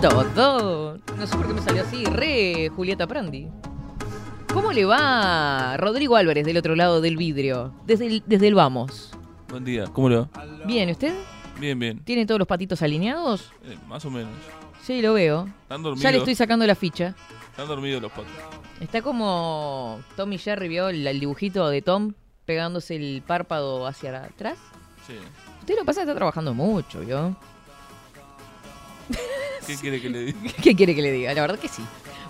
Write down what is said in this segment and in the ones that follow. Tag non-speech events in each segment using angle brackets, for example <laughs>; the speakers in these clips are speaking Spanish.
Todo. No sé por qué me salió así. Re Julieta Prandi. ¿Cómo le va Rodrigo Álvarez del otro lado del vidrio? Desde el, desde el Vamos. Buen día, ¿cómo le va? Bien, ¿usted? Bien, bien. ¿Tiene todos los patitos alineados? Eh, más o menos. Sí, lo veo. Están dormidos. Ya le estoy sacando la ficha. Están dormidos los patos. Está como Tommy Jerry, ¿vio el, el dibujito de Tom pegándose el párpado hacia atrás? Sí. Usted lo pasa que está trabajando mucho, ¿vio? ¿Qué quiere que le diga? ¿Qué quiere que le diga? La verdad que sí.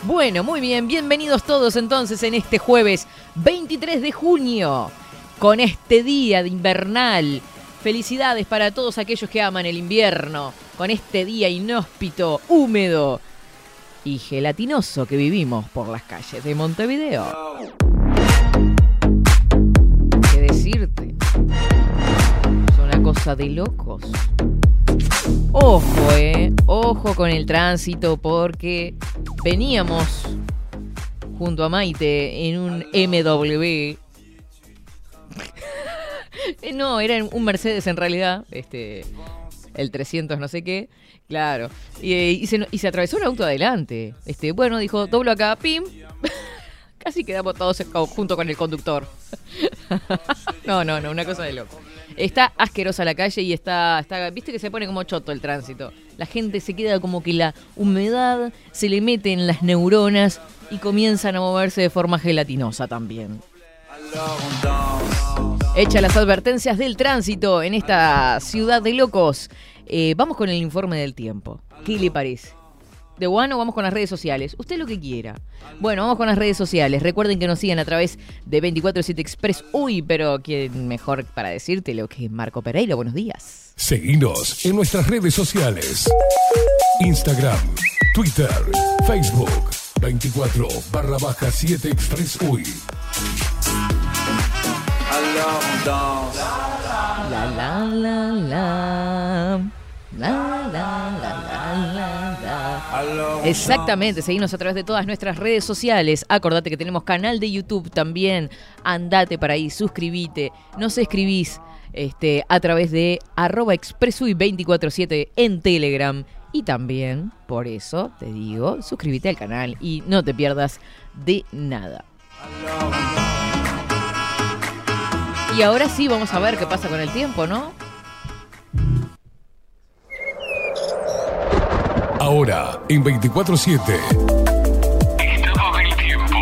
Bueno, muy bien, bienvenidos todos entonces en este jueves 23 de junio, con este día de invernal. Felicidades para todos aquellos que aman el invierno, con este día inhóspito, húmedo y gelatinoso que vivimos por las calles de Montevideo. ¿Qué decirte? Es una cosa de locos. Ojo, eh. Ojo con el tránsito porque veníamos junto a Maite en un MW. <laughs> No, era un Mercedes en realidad. Este. El 300 no sé qué. Claro. Y, eh, y se atravesó un auto adelante. Este, bueno, dijo, doblo acá, pim. <laughs> Casi quedamos todos junto con el conductor. <laughs> no, no, no, una cosa de loco. Está asquerosa la calle y está, está, viste que se pone como choto el tránsito. La gente se queda como que la humedad se le mete en las neuronas y comienzan a moverse de forma gelatinosa también. Hecha las advertencias del tránsito en esta ciudad de locos, eh, vamos con el informe del tiempo. ¿Qué le parece? De bueno, vamos con las redes sociales. Usted lo que quiera. Bueno, vamos con las redes sociales. Recuerden que nos sigan a través de 247 Express. Uy, pero quién mejor para decirte lo que es Marco Pereira. Buenos días. Seguinos en nuestras redes sociales. Instagram, Twitter, Facebook. 24 barra baja 7 Express. La, la, la, la, la, la. Exactamente, seguimos a través de todas nuestras redes sociales. Acordate que tenemos canal de YouTube también. Andate para ahí, suscribite. Nos escribís este, a través de arroba expresui247 en Telegram. Y también, por eso te digo, suscríbete al canal y no te pierdas de nada. Y ahora sí vamos a ver qué pasa con el tiempo, ¿no? Ahora, en 24-7. Estado del tiempo.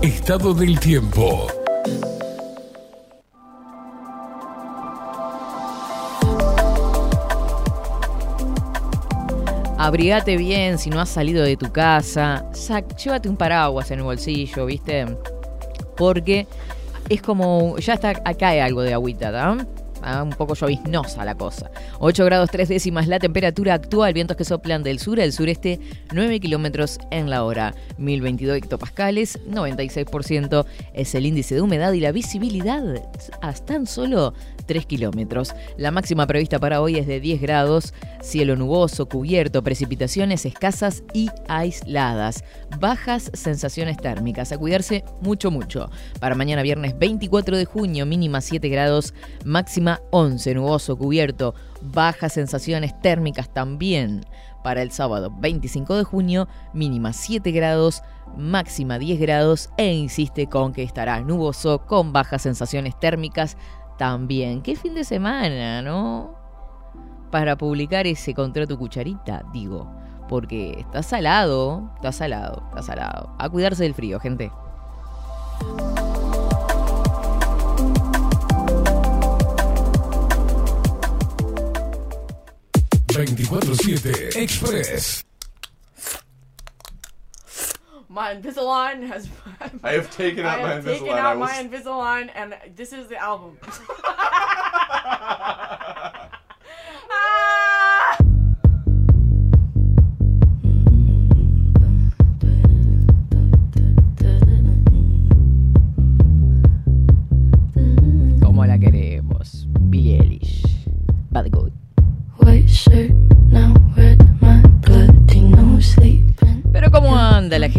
Estado del tiempo. Abrigate bien si no has salido de tu casa. Sac, llévate un paraguas en el bolsillo, ¿viste? Porque es como. Ya está, acá hay algo de agüita, ¿verdad? Ah, un poco lloviznosa la cosa. 8 grados 3 décimas la temperatura actual, vientos que soplan del sur al sureste, 9 kilómetros en la hora. 1022 hectopascales, 96% es el índice de humedad y la visibilidad hasta tan solo 3 kilómetros. La máxima prevista para hoy es de 10 grados, cielo nuboso, cubierto, precipitaciones escasas y aisladas. Bajas sensaciones térmicas. A cuidarse mucho, mucho. Para mañana viernes 24 de junio, mínima 7 grados, máxima 11, nuboso, cubierto, bajas sensaciones térmicas también. Para el sábado 25 de junio, mínima 7 grados, máxima 10 grados e insiste con que estará nuboso con bajas sensaciones térmicas también. Qué fin de semana, ¿no? Para publicar ese contrato cucharita, digo. Porque está salado, está salado, está salado. A cuidarse del frío, gente. 247 Express. My Invisalign has. I have taken out I my have taken Invisalign. I out will my Invisalign, and this is the album. <laughs>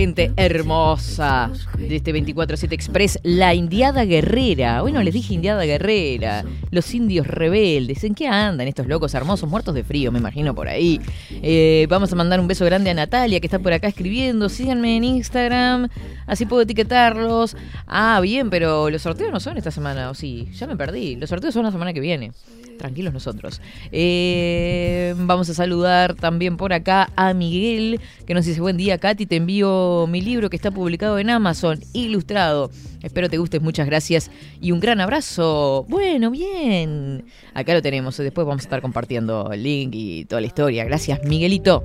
gente hermosa de este 24-7 Express? La Indiada Guerrera. Bueno, les dije Indiada Guerrera. Los indios rebeldes. ¿En qué andan estos locos hermosos muertos de frío? Me imagino por ahí. Eh, vamos a mandar un beso grande a Natalia que está por acá escribiendo. Síganme en Instagram. Así puedo etiquetarlos. Ah, bien, pero los sorteos no son esta semana. O sí, ya me perdí. Los sorteos son la semana que viene. Tranquilos nosotros. Eh, vamos a saludar también por acá a Miguel, que nos dice, buen día, Katy, te envío mi libro que está publicado en Amazon, ilustrado. Espero te gustes, muchas gracias y un gran abrazo. Bueno, bien. Acá lo tenemos, después vamos a estar compartiendo el link y toda la historia. Gracias, Miguelito.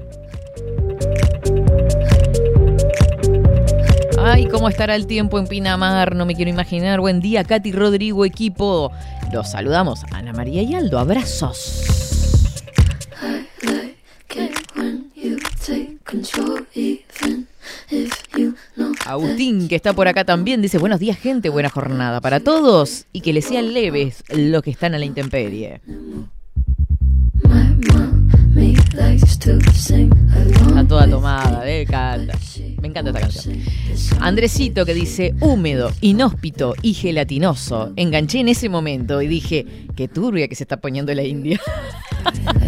Ay, ¿cómo estará el tiempo en Pinamar? No me quiero imaginar. Buen día, Katy Rodrigo, equipo. Los saludamos, Ana María y Aldo. Abrazos. Agustín, que está por acá también, dice, buenos días gente, buena jornada para todos y que les sean leves los que están a la intemperie. Está toda tomada, me encanta. Me encanta esta canción. Andresito que dice húmedo, inhóspito y gelatinoso. Enganché en ese momento y dije, qué turbia que se está poniendo la India.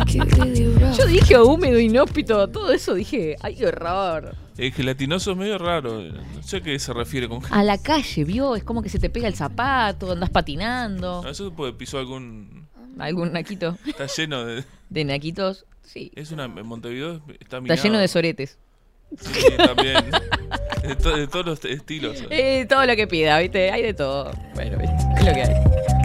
<laughs> Yo dije húmedo, inhóspito, todo eso dije, ay, qué horror. El gelatinoso es medio raro. No sé a qué se refiere con A la <laughs> calle, vio, es como que se te pega el zapato, andas patinando. No, eso puede pisó algún. Algún naquito Está lleno de. <laughs> de naquitos, sí. Es una. En Montevideo está Está minado. lleno de soretes. Sí, también. De, to- de todos los estilos. Eh, todo lo que pida, ¿viste? Hay de todo. Bueno, ¿viste? es lo que hay.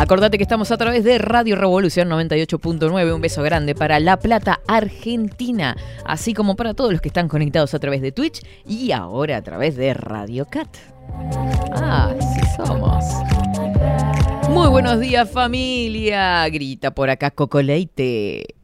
Acordate que estamos a través de Radio Revolución 98.9. Un beso grande para La Plata, Argentina. Así como para todos los que están conectados a través de Twitch y ahora a través de Radio Cat. Ah, sí somos. Muy buenos días, familia. Grita por acá Cocoleite.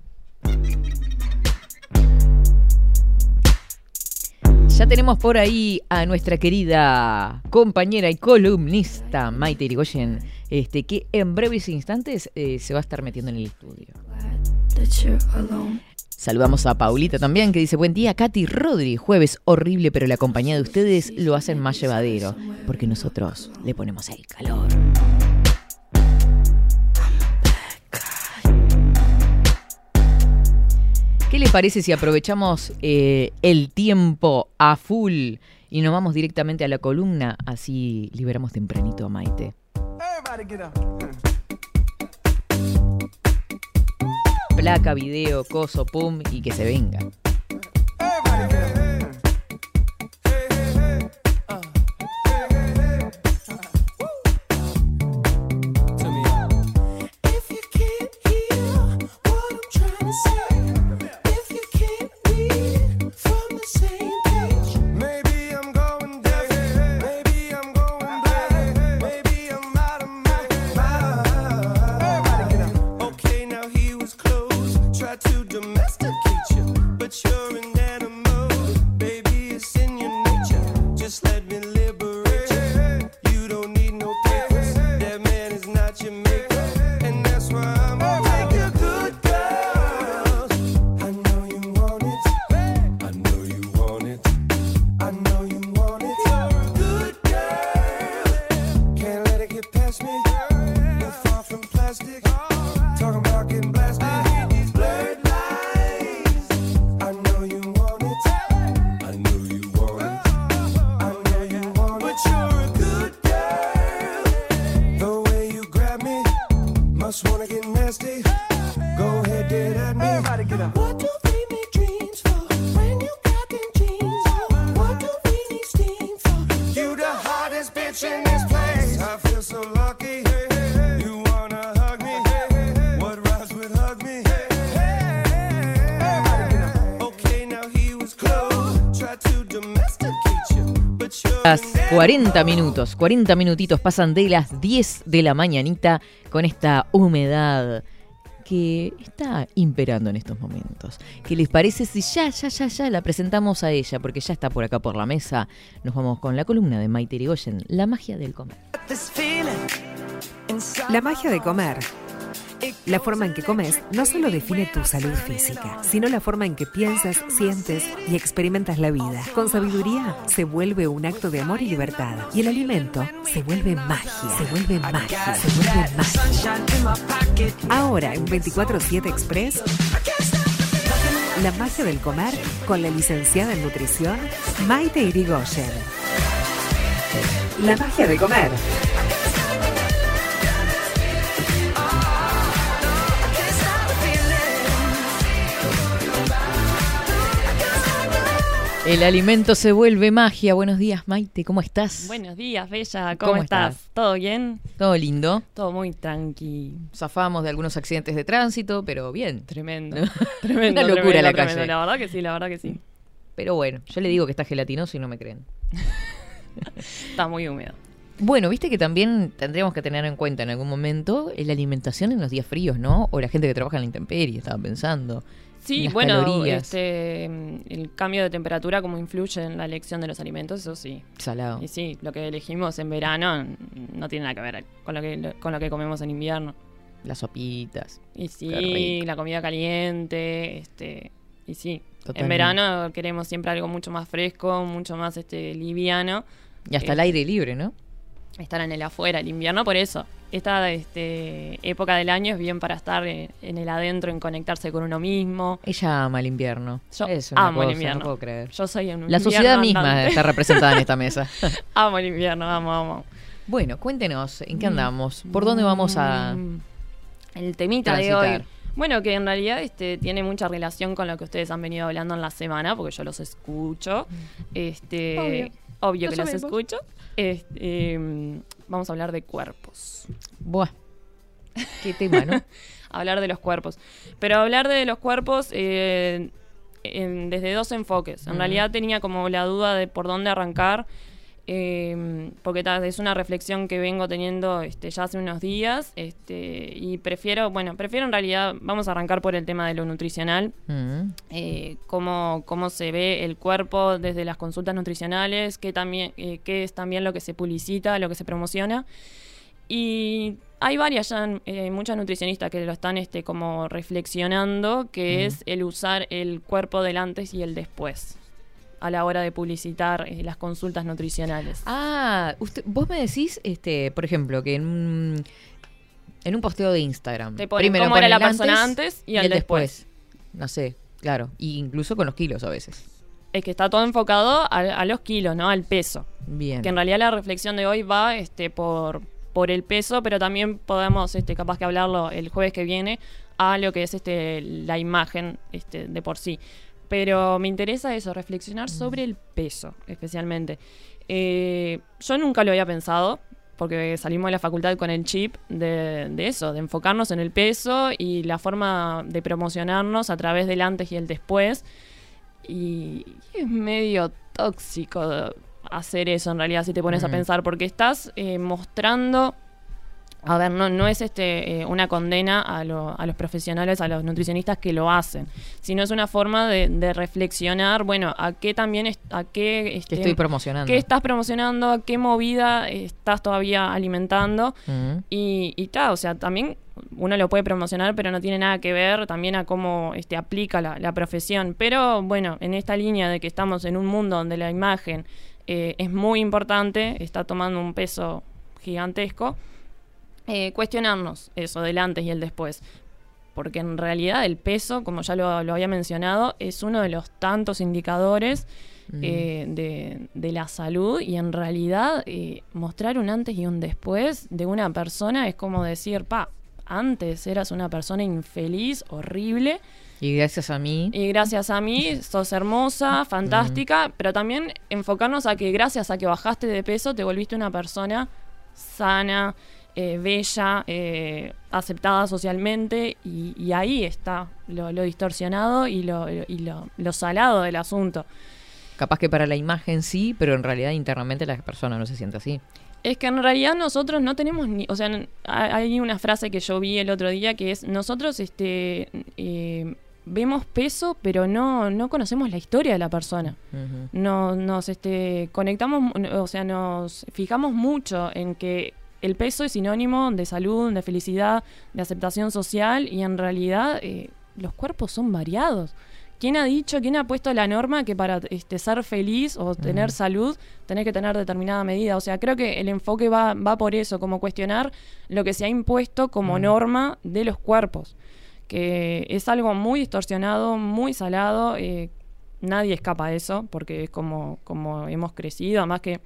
Ya tenemos por ahí a nuestra querida compañera y columnista Maite Irigoyen, este, que en breves instantes eh, se va a estar metiendo en el estudio. Saludamos a Paulita también, que dice, buen día, Katy Rodri, jueves horrible, pero la compañía de ustedes lo hacen más llevadero, porque nosotros le ponemos el calor. ¿Qué le parece si aprovechamos eh, el tiempo a full y nos vamos directamente a la columna? Así liberamos tempranito a Maite. Placa, video, coso, pum y que se venga. 40 minutos, 40 minutitos pasan de las 10 de la mañanita con esta humedad que está imperando en estos momentos. ¿Qué les parece si ya, ya, ya, ya la presentamos a ella? Porque ya está por acá por la mesa. Nos vamos con la columna de Maite Irigoyen, La magia del comer. La magia de comer. La forma en que comes no solo define tu salud física, sino la forma en que piensas, sientes y experimentas la vida. Con sabiduría se vuelve un acto de amor y libertad. Y el alimento se vuelve magia, se vuelve magia, se vuelve magia. Ahora en 24-7 Express, la magia del comer con la licenciada en nutrición Maite Irigoyen. La magia de comer. El alimento se vuelve magia. Buenos días, Maite, ¿cómo estás? Buenos días, Bella. ¿Cómo, ¿Cómo estás? estás? ¿Todo bien? Todo lindo. Todo muy tranqui. Zafamos de algunos accidentes de tránsito, pero bien. Tremendo. <laughs> Tremendo. Una locura tremendo, la tremendo. calle. La verdad que sí, la verdad que sí. Pero bueno, yo le digo que está gelatinoso y no me creen. <laughs> Está muy húmedo. Bueno, viste que también tendríamos que tener en cuenta en algún momento la alimentación en los días fríos, ¿no? O la gente que trabaja en la intemperie, estaba pensando. Sí, Las bueno, calorías. este, el cambio de temperatura, cómo influye en la elección de los alimentos, eso sí. Salado. Y sí, lo que elegimos en verano no tiene nada que ver con lo que, con lo que comemos en invierno. Las sopitas. Y sí, la comida caliente, este, y sí. Totalmente. En verano queremos siempre algo mucho más fresco, mucho más este liviano. Y hasta el Eh, aire libre, ¿no? Estar en el afuera, el invierno, por eso. Esta este, época del año es bien para estar eh, en el adentro, en conectarse con uno mismo. Ella ama el invierno. Yo es una amo el invierno. No puedo creer. Yo soy un La sociedad misma andante. está representada en esta mesa. <laughs> amo el invierno, amo, amo. bueno, cuéntenos, ¿en qué andamos? ¿Por dónde vamos a Mm, El temita de hoy. Bueno, que en realidad este, tiene mucha relación con lo que ustedes han venido hablando en la semana, porque yo los escucho. Este, Obvio. que los escucho. Este, vamos a hablar de cuerpos. Buah. Qué tema, ¿no? <laughs> hablar de los cuerpos. Pero hablar de los cuerpos eh, en- desde dos enfoques. En realidad tenía como la duda de por dónde arrancar, eh, porque ta, es una reflexión que vengo teniendo este, ya hace unos días este, y prefiero, bueno, prefiero en realidad, vamos a arrancar por el tema de lo nutricional, Mm. eh, cómo, cómo se ve el cuerpo desde las consultas nutricionales, qué, también, eh, qué es también lo que se publicita, lo que se promociona. Y hay varias ya, eh, muchas nutricionistas que lo están este, como reflexionando, que es el usar el cuerpo del antes y el después a la hora de publicitar eh, las consultas nutricionales. Ah, usted, vos me decís, este, por ejemplo, que en un, en un posteo de Instagram. Te ponen cómo ponen era la persona antes y el después. No sé, claro. Y incluso con los kilos a veces. Es que está todo enfocado a, a los kilos, ¿no? Al peso. Bien. que en realidad la reflexión de hoy va este por por el peso, pero también podemos este capaz que hablarlo el jueves que viene a lo que es este la imagen este de por sí. Pero me interesa eso, reflexionar sobre el peso, especialmente. Eh, yo nunca lo había pensado, porque salimos de la facultad con el chip de, de eso, de enfocarnos en el peso y la forma de promocionarnos a través del antes y el después. Y es medio tóxico hacer eso en realidad si te pones a pensar, porque estás eh, mostrando, a ver, no, no es este eh, una condena a, lo- a los profesionales, a los nutricionistas que lo hacen, sino es una forma de, de reflexionar, bueno, a qué también, a qué, este, estoy promocionando. qué estás promocionando, a qué movida estás todavía alimentando. Y, y ta, o sea, también uno lo puede promocionar, pero no tiene nada que ver también a cómo este, aplica la, la profesión. Pero bueno, en esta línea de que estamos en un mundo donde la imagen eh, es muy importante, está tomando un peso gigantesco, eh, cuestionarnos eso del antes y el después. Porque en realidad el peso, como ya lo, lo había mencionado, es uno de los tantos indicadores Mm. eh, de, de la salud y en realidad eh, mostrar un antes y un después de una persona es como decir, pa, antes eras una persona infeliz, horrible, Y gracias a mí. y gracias a mí sos hermosa, fantástica, pero también enfocarnos a que gracias a que bajaste de peso te volviste una persona sana, eh, bella, eh, aceptada socialmente y, y ahí está lo, lo distorsionado y, lo, y lo, lo salado del asunto. Capaz que para la imagen sí, pero en realidad internamente la persona no se siente así. Es que en realidad nosotros no tenemos ni, o sea, hay una frase que yo vi el otro día que es nosotros este eh, vemos peso, pero no no conocemos la historia de la persona. No, nos este, conectamos, o sea, nos fijamos mucho en que el peso es sinónimo de salud, de felicidad, de aceptación social y en realidad eh, los cuerpos son variados. ¿Quién ha dicho, quién ha puesto la norma que para este, ser feliz o tener salud tenés que tener determinada medida? O sea, creo que el enfoque va, va por eso, como cuestionar lo que se ha impuesto como norma de los cuerpos, que es algo muy distorsionado, muy salado, eh, nadie escapa de eso, porque es como, como hemos crecido, además que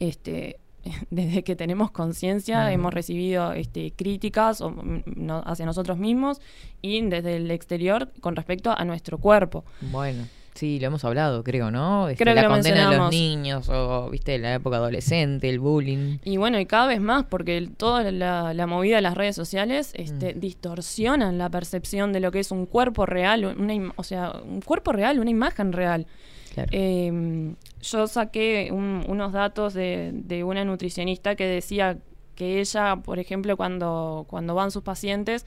este <laughs> desde que tenemos conciencia hemos recibido este, críticas o, mm, no- hacia nosotros mismos y desde el exterior con respecto a nuestro cuerpo. Bueno, sí, lo hemos hablado, creo, ¿no? Este, Creo que la condena de los niños, o, viste, la época adolescente, el bullying. Y bueno, y cada vez más, porque el- toda la, la movida de las redes sociales este, Mm. distorsionan la percepción de lo que es un cuerpo real, una o sea, un cuerpo real, una imagen real. Claro. Eh, yo saqué un- unos datos de, de una nutricionista que decía que ella, por ejemplo, cuando, cuando van sus pacientes,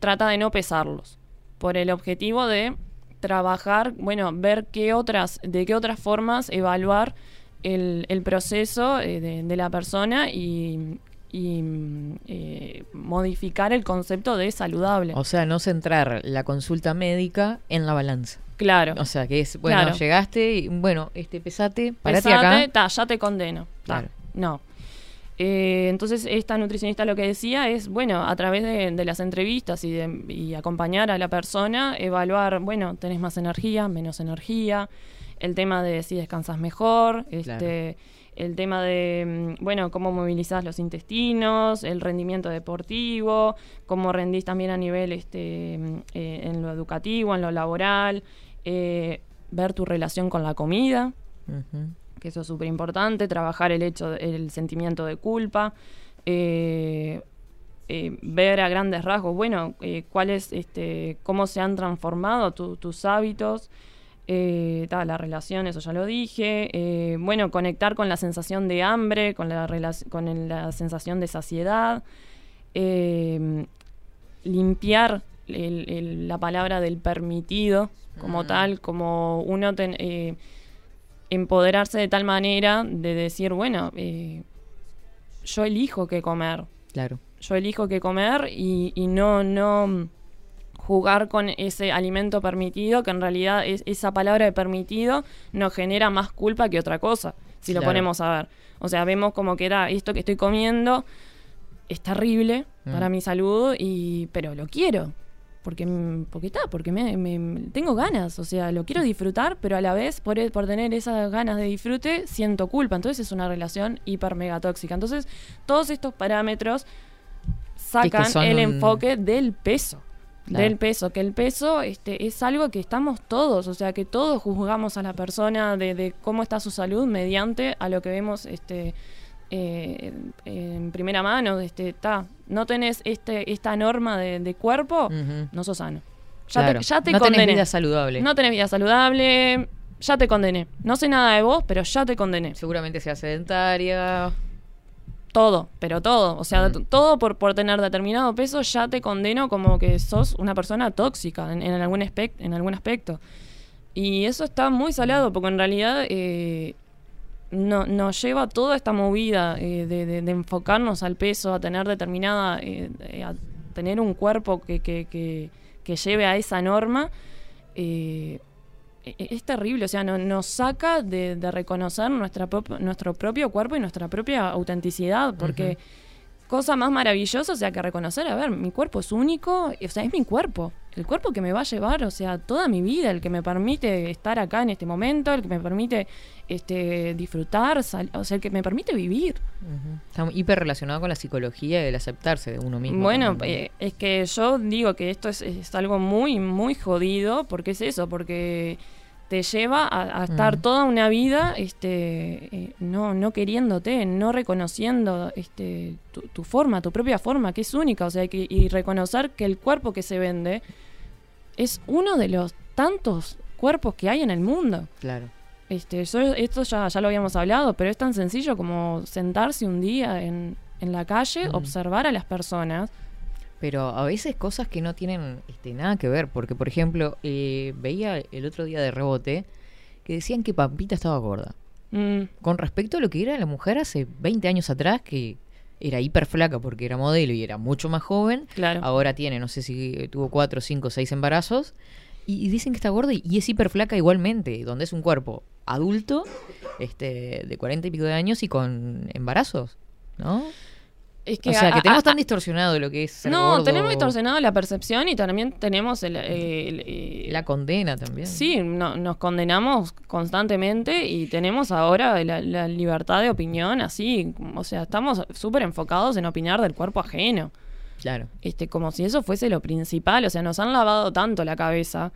trata de no pesarlos, por el objetivo de trabajar, bueno, ver qué otras, de qué otras formas evaluar el, el proceso eh, de, de la persona y, y, eh, modificar el concepto de saludable. O sea, no centrar la consulta médica en la balanza. Claro. O sea, que es, bueno, Claro. llegaste y, bueno, este, pesate, parate Pesate, acá. ta, ya te condeno. Ta, Claro. No. Eh, entonces, esta nutricionista lo que decía es, bueno, a través de, de las entrevistas y, de, y acompañar a la persona, evaluar, bueno, tenés más energía, menos energía, el tema de si descansas mejor, este, el tema de, mm, bueno, cómo movilizás los intestinos, el rendimiento deportivo, cómo rendís también a nivel este, mm, eh, en lo educativo, en lo laboral, eh, ver tu relación con la comida, que eso es súper importante, trabajar el hecho, el sentimiento de culpa, eh, eh, ver a grandes rasgos, bueno, cuáles, este, cómo se han transformado tu- tus hábitos, ta, la relación, eso ya lo dije, bueno, conectar con la sensación de hambre, con la, con sensación de saciedad, limpiar el- el- la palabra del permitido como tal, como uno ten- eh, empoderarse de tal manera de decir, bueno, eh, yo elijo qué comer, Claro. yo elijo qué comer y, y no, no jugar con ese alimento permitido, que en realidad es, esa palabra de permitido nos genera más culpa que otra cosa, si lo ponemos a ver. O sea, vemos como que era esto que estoy comiendo es terrible Mm. para mi salud, y pero lo quiero. Porque, porque está, porque me, me- tengo ganas, o sea, lo quiero disfrutar, pero a la vez, por, por tener esas ganas de disfrute, siento culpa. Entonces es una relación hiper mega tóxica. Entonces, todos estos parámetros sacan el un- enfoque del peso. Claro. Del peso, que el peso este, es algo que estamos todos, o sea, que todos juzgamos a la persona de, de cómo está su salud mediante a lo que vemos este, eh, en primera mano. Este, está no tenés este, esta norma de, de cuerpo, no sos sano. Ya Claro. te, ya te no tenés condené. vida saludable. No tenés vida saludable, ya te condené. No sé nada de vos, pero ya te condené. Seguramente sea sedentaria. Todo, pero todo. O sea, Mm. todo por, por tener determinado peso ya te condeno como que sos una persona tóxica en, en algún, en algún aspecto. Y eso está muy salado porque en realidad eh, no, nos lleva toda esta movida eh, de, de- de enfocarnos al peso, a tener determinada, eh, eh, a tener un cuerpo que, que, que- que lleve a esa norma. eh, e- e- es terrible, o sea, no- nos saca de, de reconocer nuestra prop- nuestro propio cuerpo y nuestra propia autenticidad, porque cosa más maravillosa, o sea, que reconocer, a ver, mi cuerpo es único, o sea, es mi cuerpo, el cuerpo que me va a llevar, o sea, toda mi vida, el que me permite estar acá en este momento, el que me permite este, disfrutar, sal- o sea, el que me permite vivir. Ujú. Está hiper relacionado con la psicología y el aceptarse de uno mismo. Bueno, eh, es que yo digo que esto es, es algo muy, muy jodido, porque es eso, porque te lleva a, a estar Mm. toda una vida este, eh, no, no queriéndote, no reconociendo este, tu, tu forma, tu propia forma, que es única, o sea, que, y reconocer que el cuerpo que se vende es uno de los tantos cuerpos que hay en el mundo. Claro. Este, yo, esto ya, ya lo habíamos hablado, pero es tan sencillo como sentarse un día en, en la calle, Mm. observar a las personas. Pero a veces cosas que no tienen este, nada que ver, porque por ejemplo, eh, veía el otro día de rebote que decían que Pampita estaba gorda. Mm, Con respecto a lo que era la mujer hace 20 años atrás, que era hiper flaca porque era modelo y era mucho más joven, claro. ahora tiene, no sé si tuvo 4, 5, 6 embarazos, y, y dicen que está gorda y, y es hiper flaca igualmente, donde es un cuerpo adulto, este, de 40 y pico de años y con embarazos, ¿no? Es que o sea, a- que tenemos a- tan distorsionado lo que es ser No, gordo, tenemos distorsionado la percepción y también tenemos el... el- el- la condena también. Sí, no- nos condenamos constantemente y tenemos ahora la, la libertad de opinión así, o sea, estamos súper enfocados en opinar del cuerpo ajeno, Claro. este, como si eso fuese lo principal, o sea, nos han lavado tanto la cabeza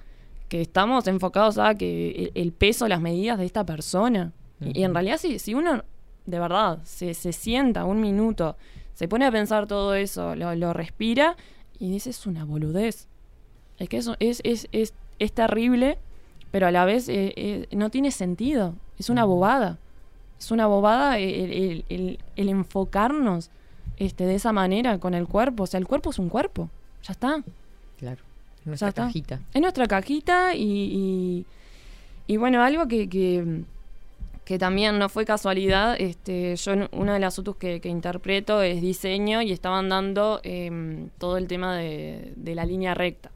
que estamos enfocados a que el, peso, las medidas de esta persona. Y, y en realidad si, si uno de verdad se, se sienta un minuto, se pone a pensar todo eso, lo, lo respira y dice es una boludez. Es que eso es, es, es, es terrible, pero a la vez eh, eh, no tiene sentido. Es una bobada. Es una bobada el, el- el- el enfocarnos este, de esa manera con el cuerpo. O sea, el cuerpo es un cuerpo. Ya está. Claro. Nuestra está. cajita. Es nuestra cajita y, y, y bueno, algo que, que, que también no fue casualidad, este, yo una de las UTUs que, que interpreto es diseño y estaban dando em, todo el tema de, de la línea recta.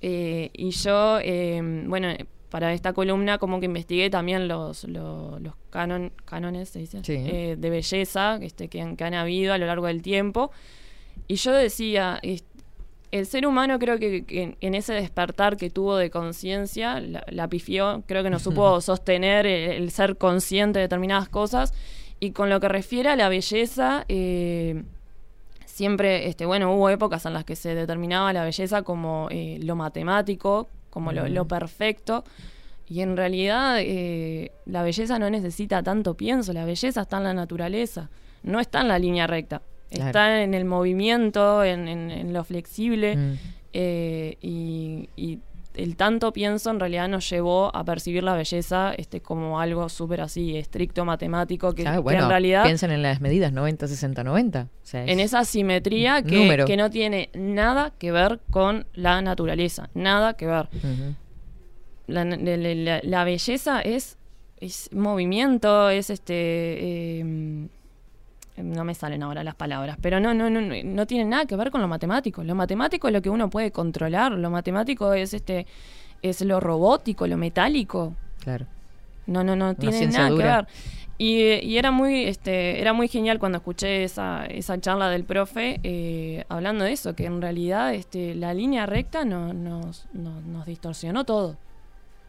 Eh, y yo, em, bueno, para esta columna como que investigué también los, los, los canon, cánones, se dice, Sí. Eh, de belleza este, que, han, que han habido a lo largo del tiempo. Y yo decía, es- el ser humano creo que, que en- ese despertar que tuvo de conciencia, la, la pifió, creo que no supo <laughs> sostener el, el ser consciente de determinadas cosas. Y con lo que refiere a la belleza, eh, siempre, este, bueno, hubo épocas en las que se determinaba la belleza como eh, lo matemático, como lo, lo perfecto. Y en realidad eh, la belleza no necesita tanto pienso, la belleza está en la naturaleza, no está en la línea recta, Claro. está en el movimiento, en, en- en lo flexible. Mm. eh, y, y el tanto pienso en realidad nos llevó a percibir la belleza este, como algo súper así, estricto, matemático, que, en realidad piensen en las medidas 90, 60, 90. O sea, es- en esa simetría que, que no tiene nada que ver con la naturaleza, nada que ver. La, la- la- la- la belleza es, es movimiento, es este... eh, no me salen ahora las palabras, pero no, no, no, no, tiene nada que ver con lo matemático. Lo matemático es lo que uno puede controlar, lo matemático es este es lo robótico, lo metálico. Claro. No, no, no tiene nada dura. que ver. Y, y era muy, este, era muy genial cuando escuché esa, esa charla del profe eh, hablando de eso, que en realidad este, la línea recta no, nos, no- nos distorsionó todo.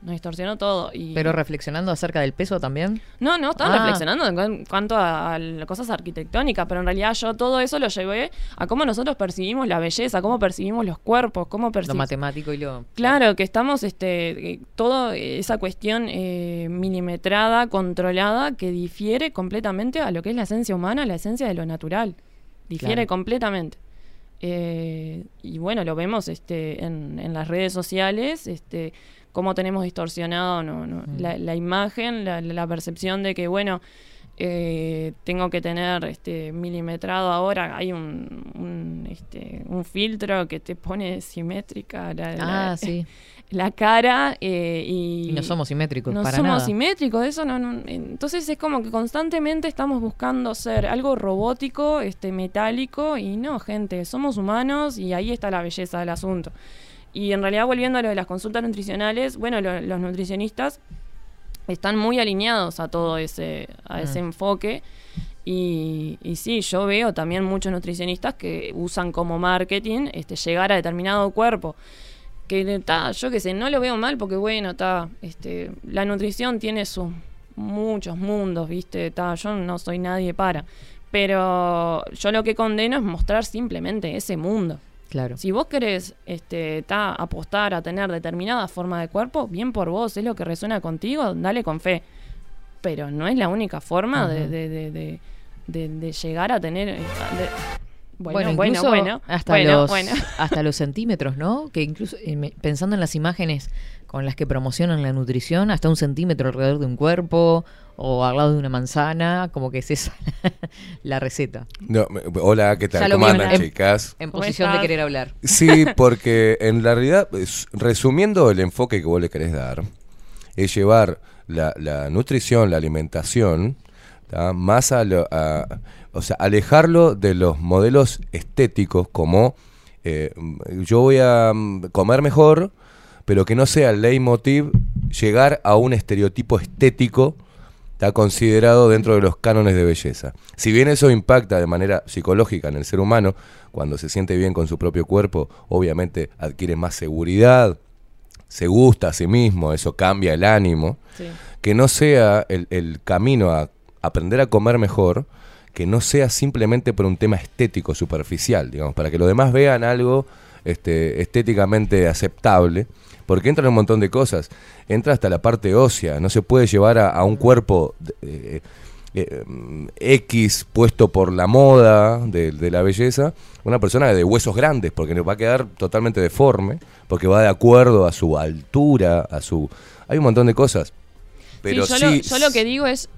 Nos distorsionó todo. Y, Pero reflexionando acerca del peso también. no, no, estaba Ah. reflexionando en cu- cuanto a, a cosas arquitectónicas, pero en realidad yo todo eso lo llevé a cómo nosotros percibimos la belleza, cómo percibimos los cuerpos, cómo Lo percibimos... matemático y lo. Claro, que estamos, este, eh, toda esa cuestión eh, milimetrada, controlada, que difiere completamente a lo que es la esencia humana, la esencia de lo natural. Difiere Claro. completamente. Eh, y bueno, lo vemos este, en, en las redes sociales, este, cómo tenemos distorsionado no, no, Mm. la, la imagen, la, la percepción de que, bueno, eh, tengo que tener este milimetrado ahora. Hay un, un, este, un filtro que te pone simétrica la, la- Ah, <laughs> sí. la cara eh, y, Y no somos simétricos no para somos nada. simétricos, eso no, no- entonces es como que constantemente estamos buscando ser algo robótico, este metálico y no, gente, somos humanos y ahí está la belleza del asunto. Y en realidad volviendo a lo de las consultas nutricionales, bueno, lo- los nutricionistas están muy alineados a todo ese a ese Mm. enfoque y, y sí, yo veo también muchos nutricionistas que usan como marketing este llegar a determinado cuerpo que está, yo qué sé, no lo veo mal porque bueno, está, este, la nutrición tiene sus muchos mundos, ¿viste? Está, yo no soy nadie para, pero yo lo que condeno es mostrar simplemente ese mundo. Claro. Si vos querés este, ta, apostar a tener determinada forma de cuerpo, bien por vos, es lo que resuena contigo, dale con fe. Pero no es la única forma de, de- de- de- de- de llegar a tener... eh, Bueno, bueno, bueno, hasta bueno, los bueno. hasta los centímetros, ¿no? Que incluso eh, pensando en las imágenes con las que promocionan la nutrición, hasta un centímetro alrededor de un cuerpo o al lado de una manzana, como que es esa <laughs> la receta. No, hola, ¿qué tal? ¿Cómo andan, en- chicas? En ¿Cómo posición de querer hablar. Sí, porque en la realidad, es- resumiendo el enfoque que vos le querés dar, es llevar la, la nutrición, la alimentación, ¿tá? más a, lo- a- o sea, alejarlo de los modelos estéticos como eh, yo voy a mm, comer mejor, pero que no sea el leitmotiv llegar a un estereotipo estético está considerado dentro de los cánones de belleza. Si bien eso impacta de manera psicológica en el ser humano, cuando se siente bien con su propio cuerpo, obviamente adquiere más seguridad, se gusta a sí mismo, eso cambia el ánimo, Sí. que no sea el, el camino a aprender a comer mejor, que no sea simplemente por un tema estético superficial, digamos, para que los demás vean algo este, estéticamente aceptable, porque entra un montón de cosas, entra hasta la parte ósea, no se puede llevar a, a un cuerpo eh, eh, mm, X puesto por la moda de, de la belleza, una persona de huesos grandes, porque nos va a quedar totalmente deforme, porque va de acuerdo a su altura, a su... Hay un montón de cosas. Pero Sí, sí, yo, lo, yo lo que digo es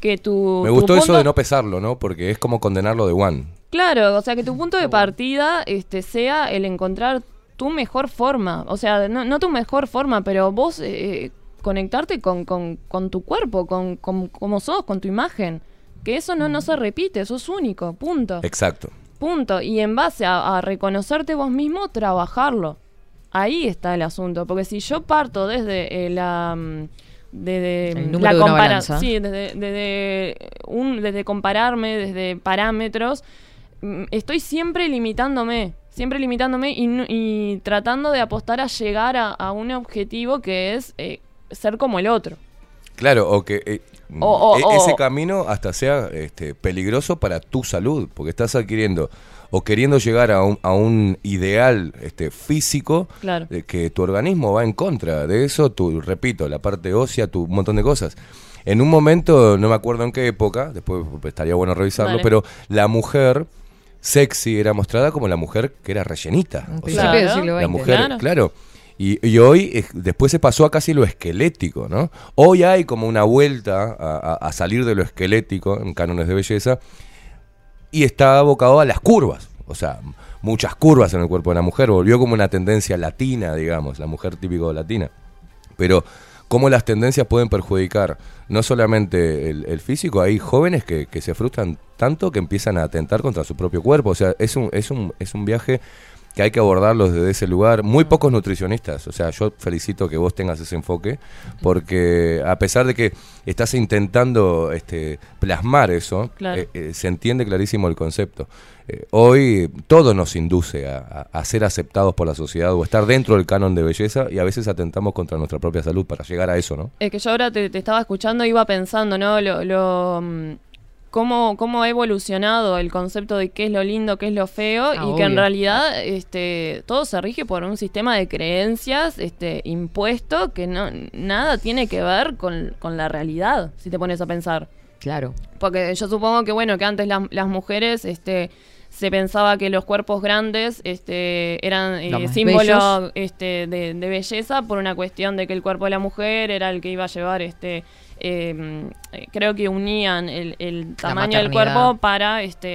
que tu. me tu gustó eso punto- de no pesarlo, ¿no? Porque es como condenarlo de one. Claro, o sea, que tu punto de partida este, sea el encontrar tu mejor forma. O sea, no, no tu mejor forma, pero vos eh, conectarte con, con, con tu cuerpo, con, con cómo sos, con tu imagen. Que eso no, no se repite, eso es único, punto. Exacto. Punto. Y en base a, a reconocerte vos mismo, trabajarlo. Ahí está el asunto. Porque si yo parto desde eh, la. mm, Desde El número de una compara- balanza. Sí, desde, desde, un, desde compararme, desde parámetros, mm, estoy siempre limitándome. Siempre limitándome y, tratando de apostar a llegar a, a un objetivo que es eh, ser como el otro. Claro, o que eh, O- o- e- o- ese camino hasta sea este, peligroso para tu salud, porque estás adquiriendo o queriendo llegar a un, a un ideal este, físico Claro. de que tu organismo va en contra de eso, tu, repito, la parte ósea, tu un montón de cosas. En un momento, no me acuerdo en qué época, después estaría bueno revisarlo, Dale. pero la mujer sexy era mostrada como la mujer que era rellenita. O sea, Claro. la mujer, Claro. claro. Y, y hoy, después se pasó a casi lo esquelético, ¿no? Hoy hay como una vuelta a, a- a salir de lo esquelético en cánones de belleza y está abocado a las curvas. O sea, muchas curvas en el cuerpo de la mujer. Volvió como una tendencia latina, digamos, la mujer típico latina. Pero cómo las tendencias pueden perjudicar no solamente el, el físico, hay jóvenes que, que se frustran tanto que empiezan a atentar contra su propio cuerpo. O sea, es un, es un, es un viaje que hay que abordarlo desde ese lugar. Muy pocos nutricionistas, o sea, yo felicito que vos tengas ese enfoque, porque a pesar de que estás intentando este, plasmar eso, Claro. eh, eh, se entiende clarísimo el concepto. Eh, hoy todo nos induce a, a- a ser aceptados por la sociedad o estar dentro del canon de belleza y a veces atentamos contra nuestra propia salud para llegar a eso, ¿no? Es que yo ahora te, te estaba escuchando, iba pensando, ¿no? Lo, lo, mm, cómo, cómo ha evolucionado el concepto de qué es lo lindo, qué es lo feo, Ah, y que en realidad este, todo se rige por un sistema de creencias este, impuesto que no nada tiene que ver con, con la realidad, si te pones a pensar. Claro. Porque yo supongo que, bueno, que antes las- las mujeres, este se pensaba que los cuerpos grandes este, eran eh, bellos. este, de, de belleza por una cuestión de que el cuerpo de la mujer era el que iba a llevar este eh, creo que unían el, el tamaño del cuerpo para este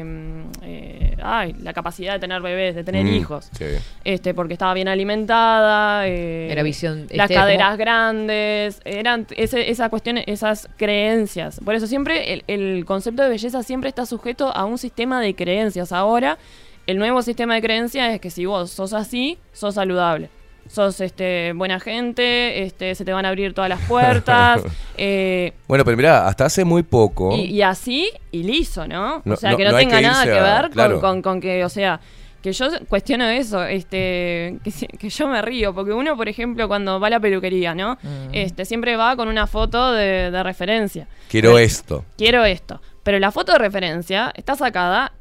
eh, eh, ay, la capacidad de tener bebés, de tener Mm, hijos. sí. este porque estaba bien alimentada eh, Era visión, las este, caderas como- grandes eran ese, esa cuestión esas creencias. Por eso siempre el, el concepto de belleza siempre está sujeto a un sistema de creencias. Ahora el nuevo sistema de creencias es que si vos sos así sos saludable sos este buena gente este se te van a abrir todas las puertas <laughs> eh, Bueno, pero mirá, hasta hace muy poco... y, y así y liso, ¿no? No- o sea, no- que no, tenga que nada que a- ver con- claro. con, con que, o sea, que yo cuestiono eso, este, que yo me río, porque uno, por ejemplo, cuando va a la peluquería, ¿no? Mm. Este, siempre va con una foto de, de referencia. Quiero esto. Quiero esto. Pero la foto de referencia está sacada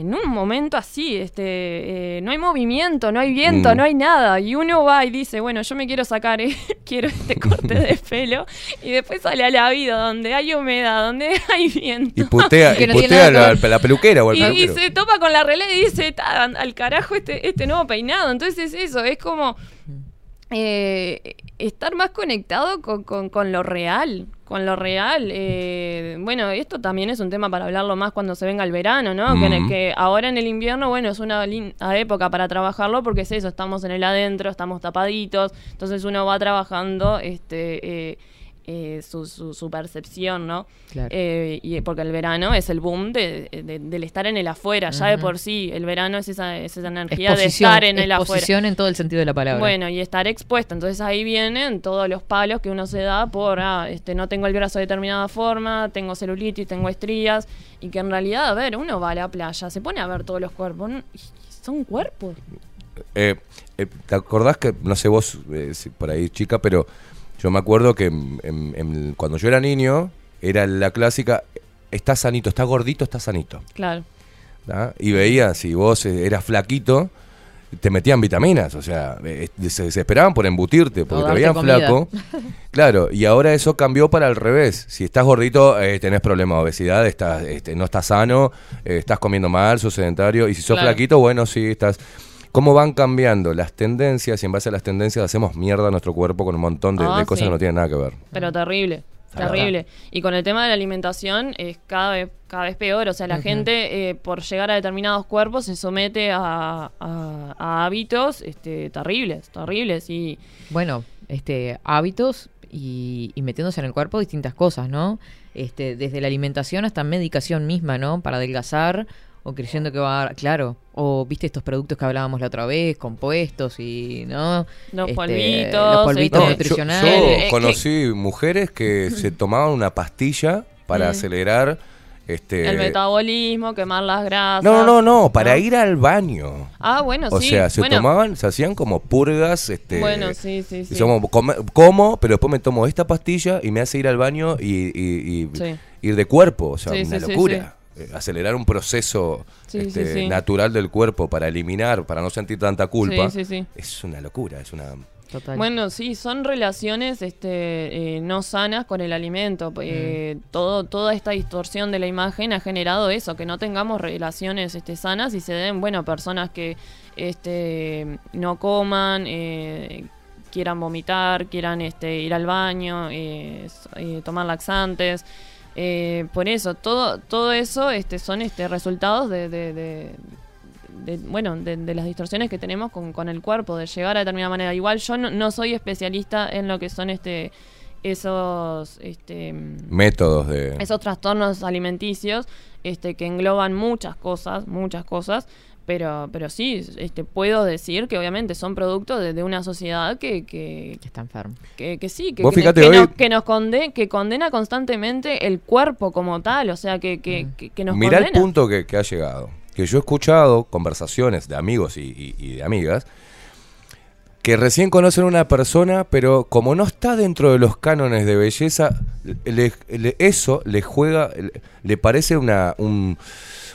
en un momento así, este, eh, no hay movimiento, no hay viento, Mm. no hay nada. Y uno va y dice, bueno, yo me quiero sacar, eh, <laughs> quiero este corte de <laughs> pelo. Y después sale a la vida donde hay humedad, donde <laughs> hay viento. Y putea, y no putea la, peluquera o el Y, y se topa con la relé y dice, "Ta, al carajo este, este nuevo peinado. Entonces es eso, es como... eh, estar más conectado con, con- con lo real, con lo real. Eh, bueno, esto también es un tema para hablarlo más cuando se venga el verano, ¿no? Que, en el- Ujú. que ahora en el invierno, bueno, es una linda época para trabajarlo porque es eso, estamos en el adentro, estamos tapaditos, entonces uno va trabajando este eh, eh, su, su, su percepción, ¿no? Claro. Eh, y porque el verano es el boom de, de- del estar en el afuera, ya de por sí, el verano es esa, es esa energía de estar en el afuera. exposición en todo el sentido de la palabra. Bueno, y estar expuesta. Entonces ahí vienen todos los palos que uno se da por, ah, este, no tengo el brazo de determinada forma, tengo celulitis, tengo estrías. Y que en realidad, a ver, uno va a la playa, se pone a ver todos los cuerpos. Son cuerpos. Eh, eh, ¿Te acordás que, no sé vos, eh, si por ahí chica, pero yo me acuerdo que en- en- en- cuando yo era niño, era la clásica, está sanito, está gordito, está sanito. Claro. Y veía, si vos eh, eras flaquito, te metían vitaminas, o sea, eh, se desesperaban por embutirte, porque te veían comida. flaco. <laughs> Claro, y ahora eso cambió para el revés. Si estás gordito, eh, tenés problemas de obesidad, estás, este, no estás sano, eh, estás comiendo mal, sos sedentario. Y si sos Claro. flaquito, bueno, sí, estás... ¿Cómo van cambiando las tendencias? Y en base a las tendencias hacemos mierda a nuestro cuerpo con un montón de, Ah, de cosas sí. que no tienen nada que ver. Pero terrible. Terrible. Y con el tema de la alimentación es cada vez, cada vez peor. O sea, la gente, eh, por llegar a determinados cuerpos, se somete a, a- a hábitos este, terribles, terribles. Y Bueno, este, hábitos y, y metiéndose en el cuerpo distintas cosas, ¿no? Este, desde la alimentación hasta medicación misma, ¿no? Para adelgazar o creyendo que va a... Claro, o viste estos productos que hablábamos la otra vez, compuestos y, ¿no? Los Este, polvitos, Los polvitos este, nutricionales. Yo, Eh, eh, conocí mujeres que <laughs> se tomaban una pastilla para Mm. acelerar este el metabolismo, quemar las grasas. No, no, no, no, para ir al baño. Ah, bueno, O sí. sea, se bueno, tomaban, se hacían como purgas, este Bueno, sí, sí, sí. come- como, pero después me tomo esta pastilla y me hace ir al baño y, y- y Sí. ir de cuerpo, o sea, Sí, una sí, sí, locura. Eh, Acelerar un proceso Sí, este, sí, sí. natural del cuerpo para eliminar, para no sentir tanta culpa. Sí, sí, sí. Es una locura, es una Total. Bueno, sí, son relaciones este, eh, no sanas con el alimento. Mm. Eh, todo, toda esta distorsión de la imagen ha generado eso, que no tengamos relaciones este, sanas y se den, bueno, personas que este, no coman, eh, quieran vomitar, quieran este, ir al baño, eh, eh, tomar laxantes. Eh, por eso, todo, todo eso este, son este, resultados de, de- de- de, bueno, de, de las distorsiones que tenemos con, con el cuerpo, de llegar a determinada manera. Igual yo no, no soy especialista en lo que son este esos este métodos de... esos trastornos alimenticios este que engloban muchas cosas, muchas cosas, pero pero sí, este puedo decir que obviamente son producto de, de una sociedad que, que, que está enfermo. que, que sí, que, que- fíjate, que hoy- nos, que nos conde- que condena constantemente el cuerpo como tal, o sea, que, que, que, que nos Mirá el punto que, que ha llegado. Que yo he escuchado conversaciones de amigos y, y- y de amigas que recién conocen a una persona, pero como no está dentro de los cánones de belleza, le- le- eso le juega, le, le parece una, un-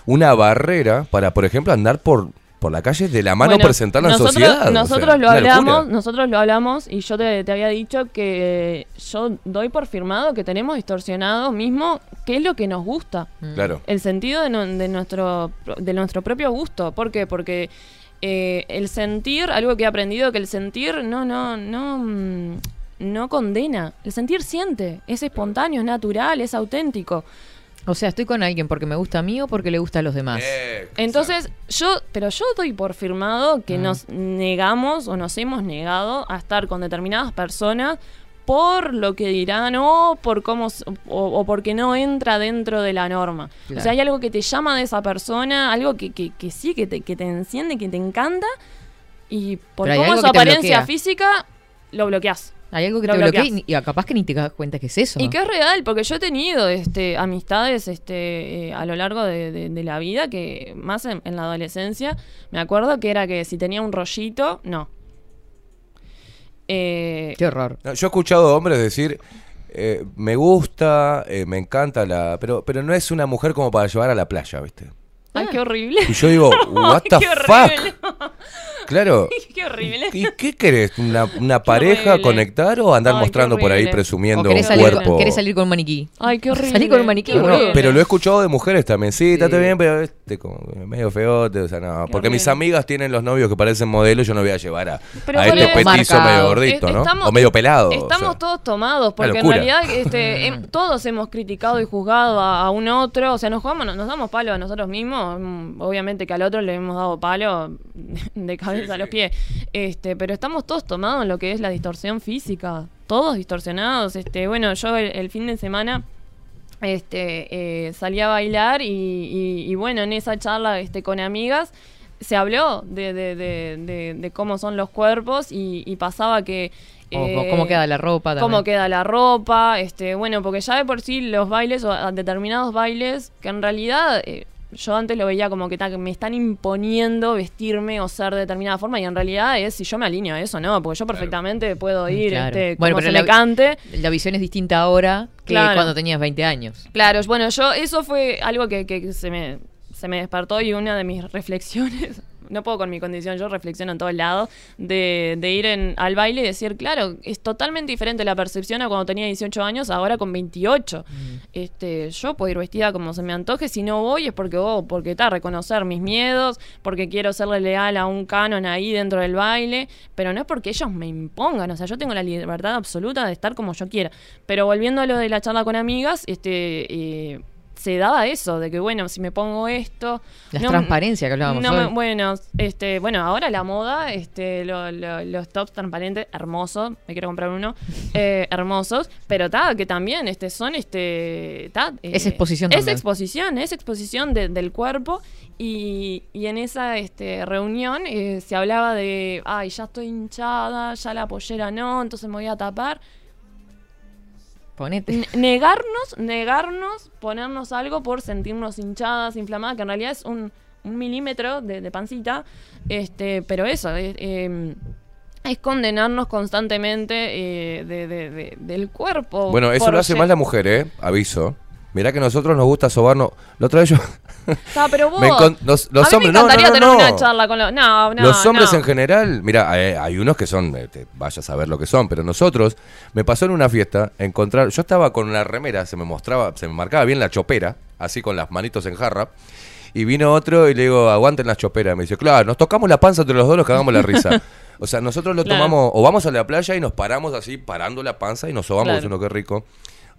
una barrera para, por ejemplo, andar por, por la calle de la mano Bueno, presentarla en nosotros, sociedad. o sea, Nosotros lo hablamos, locura. nosotros lo hablamos y yo te, te había dicho que yo doy por firmado que tenemos distorsionado mismo qué es lo que nos gusta. Claro. El sentido de, nu- de nuestro de nuestro propio gusto. ¿Por qué? Porque eh, el sentir, algo que he aprendido, que el sentir no, no, no, mm, no condena. El sentir siente, es espontáneo, es natural, es auténtico. O sea, estoy con alguien porque me gusta a mí o porque le gusta a los demás. Eh, Entonces, yo, pero yo doy por firmado que Ah. nos negamos o nos hemos negado a estar con determinadas personas por lo que dirán o por cómo o, o porque no entra dentro de la norma. O sea, hay algo que te llama de esa persona, algo que, que, que sí, que te, que te enciende, que te encanta y por Pero cómo es su apariencia bloquea. física lo bloqueas. Hay algo que Lo te bloquea y, y capaz que ni te das cuenta que es eso. Y que es real, porque yo he tenido este, amistades este, eh, a lo largo de, de- de la vida, que más en, en la adolescencia, me acuerdo que era que si tenía un rollito, no. Eh, Qué horror. No, yo he escuchado hombres decir, eh, me gusta, eh, me encanta la... Pero, pero no es una mujer como para llevar a la playa, ¿viste? ay, qué horrible. Y yo digo, <laughs> what the qué fuck? <laughs> Claro. <laughs> qué horrible. ¿Y qué querés? ¿Una, una pareja, horrible. conectar o andar Ay, mostrando por ahí. O presumiendo un querés salir, cuerpo? querés salir con un maniquí. Ay, qué horrible. Salí con un maniquí, No, pero lo he escuchado de mujeres también. Sí, todo bien, pero viste, como medio feote, o sea, no. Qué Porque mis amigas tienen los novios que parecen modelos, yo no voy a llevar a, Pero a este eso- petizo Marcado. medio gordito, Eh, ¿no? estamos- o medio pelado. o Estamos sea. todos tomados, porque en realidad este, <laughs> em, todos hemos criticado y juzgado a, a un otro, o sea, nos jugamos, nos damos palo a nosotros mismos, mm, obviamente que al otro le hemos dado palo <laughs> de cabeza a los pies, este, pero estamos todos tomados en lo que es la distorsión física, todos distorsionados, este, bueno, yo el, el fin de semana este, eh, salí a bailar y, y- y bueno, en esa charla este, con amigas se habló de, de- de- de- de cómo son los cuerpos y, y pasaba que... Eh, cómo queda la ropa también. cómo queda la ropa, este, bueno, porque ya de por sí los bailes o determinados bailes que en realidad eh, yo antes lo veía como que, me están imponiendo vestirme o ser de determinada forma y en realidad es si yo me alineo a eso, ¿no? Porque yo perfectamente puedo ir Claro. este, Bueno, como pero se la- me cante. La visión es distinta ahora que Claro. cuando tenías 20 años. Claro, bueno, yo eso fue algo que, que se, me, se me despertó y una de mis <laughs> reflexiones, no puedo con mi condición, yo reflexiono en todos lados, de, de ir en, al baile y decir, claro, es totalmente diferente la percepción a cuando tenía 18 años, ahora con 28. este Yo puedo ir vestida como se me antoje, si no voy es porque, oh, porque está, reconocer mis miedos, porque quiero serle leal a un canon ahí dentro del baile, pero no es porque ellos me impongan, o sea, yo tengo la libertad absoluta de estar como yo quiera. Pero volviendo a lo de la charla con amigas, este... eh, se daba eso, de que bueno, si me pongo esto... La transparencia que hablábamos no me- bueno, este, bueno, ahora la moda, este, lo- lo- los tops transparentes, hermosos, me quiero comprar uno, <laughs> eh, hermosos, pero ta, que también este, son, este, ta, eh, Es exposición Es exposición, es exposición de- del cuerpo y, y en esa este, reunión eh, se hablaba de, ay, ya estoy hinchada, ya la pollera no, entonces me voy a tapar. Ponete. Negarnos, negarnos, ponernos algo por sentirnos hinchadas, inflamadas, que en realidad es un, un milímetro de, de pancita, este, pero eso, eh, eh, es condenarnos constantemente eh, de- de- de- del cuerpo. Bueno, eso lo hace más la mujer, ¿eh? Aviso. Mirá que nosotros nos gusta sobarnos. La otra vez yo. <laughs> Ah, pero <laughs> vos, Me los- los a mí hombres- me no, no, no, tener no. una charla con los... No, no, los hombres no. en general, mira, hay, hay unos que son, eh, te vayas a ver lo que son, pero nosotros, me pasó en una fiesta encontrar, yo estaba con una remera, se me mostraba, se me marcaba bien la chopera, así con las manitos en jarra, y vino otro y le digo, aguanten la chopera, me dice, claro, nos tocamos la panza entre los dos, nos cagamos la risa. <laughs> O sea, nosotros lo Claro. tomamos, o vamos a la playa y nos paramos así, parando la panza y nos sobamos, Claro. uno que rico.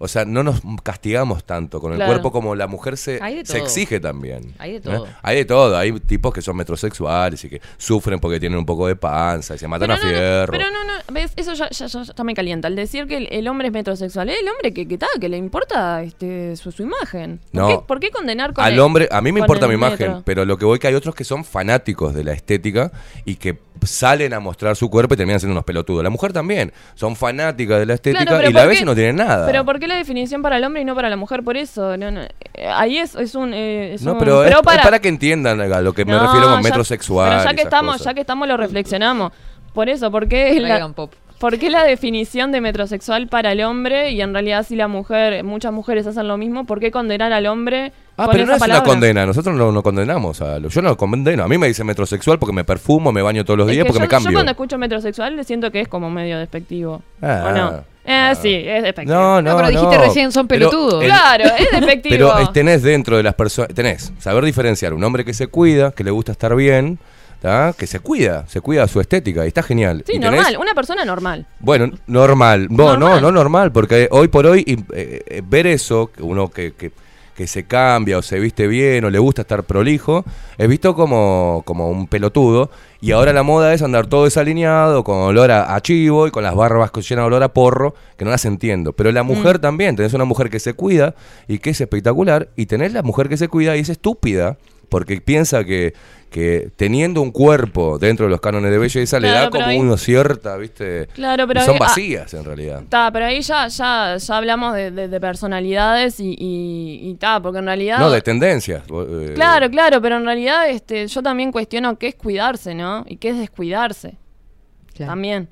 O sea, no nos castigamos tanto con el Claro. cuerpo como la mujer se, se exige también. Hay de ¿eh? todo. Hay de todo. Hay tipos que son metrosexuales y que sufren porque tienen un poco de panza y se matan Pero a no, no, fierro. pero no, no, ves, eso ya, ya, ya- ya me calienta. Al decir que el, el hombre es metrosexual, es el hombre que, que, ta, que le importa este, su, su imagen. ¿Por, No. qué, por qué condenar con Al el- hombre, a mí me importa el mi imagen, metro? pero lo que voy que hay otros que son fanáticos de la estética y que salen a mostrar su cuerpo y terminan siendo unos pelotudos. La mujer también, son fanáticas de la estética Claro, y la ¿por ves qué- no tienen nada. Pero ¿por qué la definición para el hombre y no para la mujer? Por eso, no, no, eh, ahí es, es un... eh, es no, un- pero, es, es para... que entiendan a lo que me No, refiero con metrosexual. Pero ya que estamos, cosas. ya que estamos lo reflexionamos. Por eso, ¿por qué, la, pop. ¿por qué la definición de metrosexual para el hombre y en realidad si la mujer, muchas mujeres hacen lo mismo, ¿por qué condenar al hombre Ah, con pero esa no es palabra? una condena, nosotros no, no condenamos. A lo- yo no condeno, a mí me dice metrosexual porque me perfumo, me baño todos los Es días que porque yo, me cambio. Yo cuando escucho metrosexual le siento que es como medio despectivo. Ah, ¿O no? Eh, sí, es despectivo. No, no, No, pero dijiste no. recién son Pero pelotudos. el- Claro, es <laughs> despectivo. Pero tenés dentro de las personas, tenés saber diferenciar un hombre que se cuida, que le gusta estar bien, ¿tá? que se cuida, se cuida su estética y está genial. sí, tenés- normal, una persona normal. Bueno, normal. No, no, Normal. no normal, porque hoy por hoy eh, eh, ver eso, que uno que, que, que se cambia o se viste bien o le gusta estar prolijo, es visto como, como un pelotudo. Y ahora la moda es andar todo desalineado, con olor a, a chivo y con las barbas que llenan de olor a porro, que no las entiendo. Pero la mujer Mm. también, tenés una mujer que se cuida y que es espectacular, y tenés la mujer que se cuida y es estúpida, porque piensa que, que teniendo un cuerpo dentro de los cánones de belleza le Claro, da pero como ahí- una cierta, ¿viste? Claro, pero y son ahí- ah, vacías en realidad. Ta, pero ahí ya, ya, ya hablamos de, de- de personalidades y, y, y ta, porque en realidad... No, de tendencias. eh, Claro, claro, pero en realidad este, yo también cuestiono qué es cuidarse, ¿no? Y qué es descuidarse. Claro. También,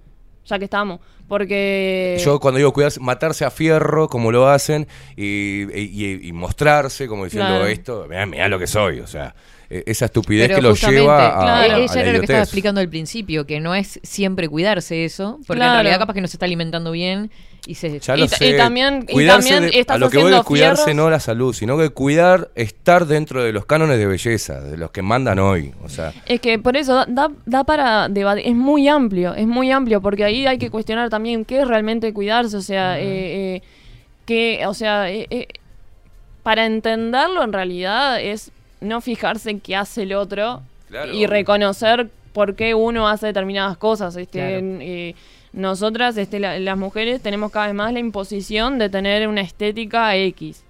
ya que estamos. Porque... Yo cuando digo cuidarse, matarse a fierro, como lo hacen, y, y- y mostrarse, como diciendo Claro. esto, mirá, lo que soy. O sea, eh, esa estupidez Pero que lo lleva a, claro. a la ella era lo que estaba explicando al principio, que no es siempre cuidarse eso, porque Claro. en realidad capaz que no se está alimentando bien Y se, Ya Y lo ta- sé. y también- y Cuidarse también de- estás a lo que voy es cuidarse fierros. no la salud, sino que cuidar, estar dentro de los cánones de belleza, de los que mandan hoy. O sea, Es que por eso da, da, da para debatir, es muy amplio, es muy amplio, porque ahí hay que cuestionar también qué es realmente cuidarse, o sea, eh, eh, que, o sea, eh, eh, para entenderlo en realidad es no fijarse en qué hace el otro Claro. y reconocer por qué uno hace determinadas cosas. Este, Claro. Nosotras, este, la- las mujeres, tenemos cada vez más la imposición de tener una estética X.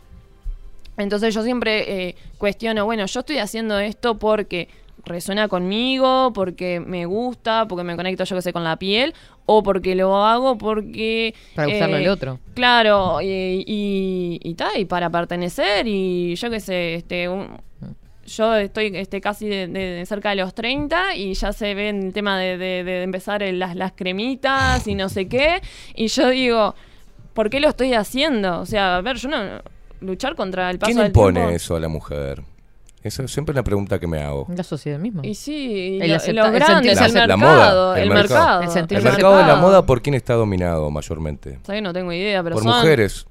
Entonces yo siempre eh, cuestiono, bueno, yo estoy haciendo esto porque resuena conmigo, porque me gusta, porque me conecto yo que sé con la piel, o porque lo hago porque... Para gustarle eh, al otro. Claro, y, y, y ta, y para pertenecer, y yo qué sé, este, un- yo estoy este, casi de, cerca de los 30 y ya se ve el tema de, de- de empezar el- las, las cremitas y no sé qué, y yo digo, ¿por qué lo estoy haciendo? O sea, a ver, yo no... Luchar contra el paso ¿quién del impone tiempo. eso a la mujer? Esa es siempre una pregunta que me hago. La sociedad misma. Y sí, y El lo- acepta- los el grandes, el, La- la mercado, moda, el el mercado. mercado. El El mercado de la moda, ¿por quién está dominado mayormente? ¿Sabes? No tengo idea, pero Por son... mujeres.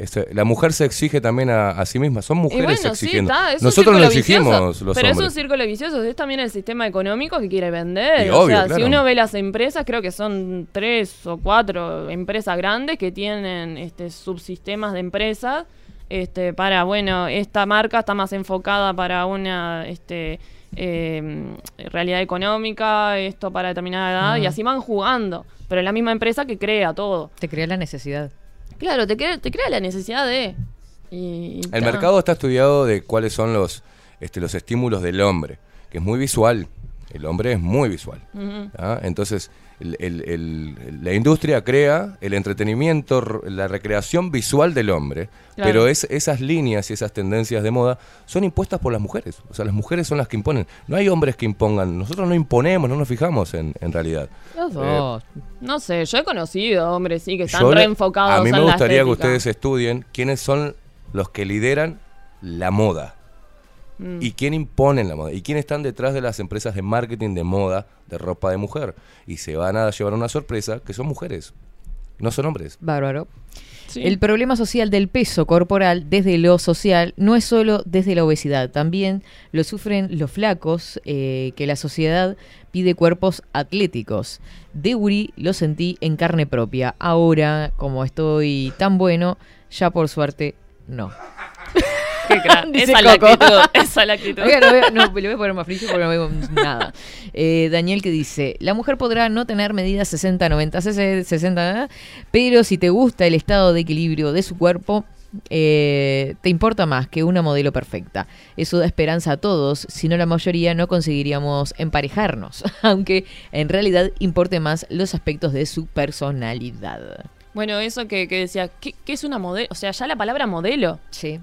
Este, la mujer se exige también a, a sí misma. Son mujeres bueno, sí, exigiendo. está, es un Nosotros lo exigimos, vicioso, los Pero es un círculo vicioso, es también el sistema económico que quiere vender. Y o obvio, sea, claro. si uno ve las empresas, creo que son tres o cuatro empresas grandes que tienen este, subsistemas de empresas este, para, bueno, esta marca está más enfocada para una este, eh, realidad económica, esto para determinada edad, y así van jugando. Pero es la misma empresa que crea todo. Te crea la necesidad. Claro, te crea, te crea la necesidad de... y- y El ta. mercado está estudiado de cuáles son los, este, los estímulos del hombre, que es muy visual. El hombre es muy visual. Entonces, el- la industria crea el entretenimiento, la recreación visual del hombre, Claro. pero es, esas líneas y esas tendencias de moda son impuestas por las mujeres. O sea, las mujeres son las que imponen. No hay hombres que impongan. Nosotros no imponemos, no nos fijamos en, en realidad. Los Eh, dos. No sé, yo he conocido hombres, sí, que están reenfocados A mí me en la gustaría que ustedes estudien quiénes son los que lideran la moda. Mm. ¿Y quién imponen la moda? ¿Y quién están detrás de las empresas de marketing de moda de ropa de mujer? Y se van a llevar una sorpresa que son mujeres, no son hombres. Bárbaro. Sí. El problema social del peso corporal desde lo social no es solo desde la obesidad, también lo sufren los flacos, eh, que la sociedad pide cuerpos atléticos. De Uri lo sentí en carne propia. Ahora, como estoy tan bueno, ya por suerte no. <laughs> Qué <laughs> esa es la actitud. Esa es la actitud. Oiga, no, veo- no, le voy a poner más frío porque no veo nada. Eh, Daniel que dice, la mujer podrá no tener medidas 60, 90, 60, pero si te gusta el estado de equilibrio de su cuerpo, eh, te importa más que una modelo perfecta. Eso da esperanza a todos, si no la mayoría no conseguiríamos emparejarnos, <laughs> aunque en realidad importe más los aspectos de su personalidad. Bueno, eso que, que decía, ¿qué, qué es una modelo? O sea, ya la palabra modelo. Sí.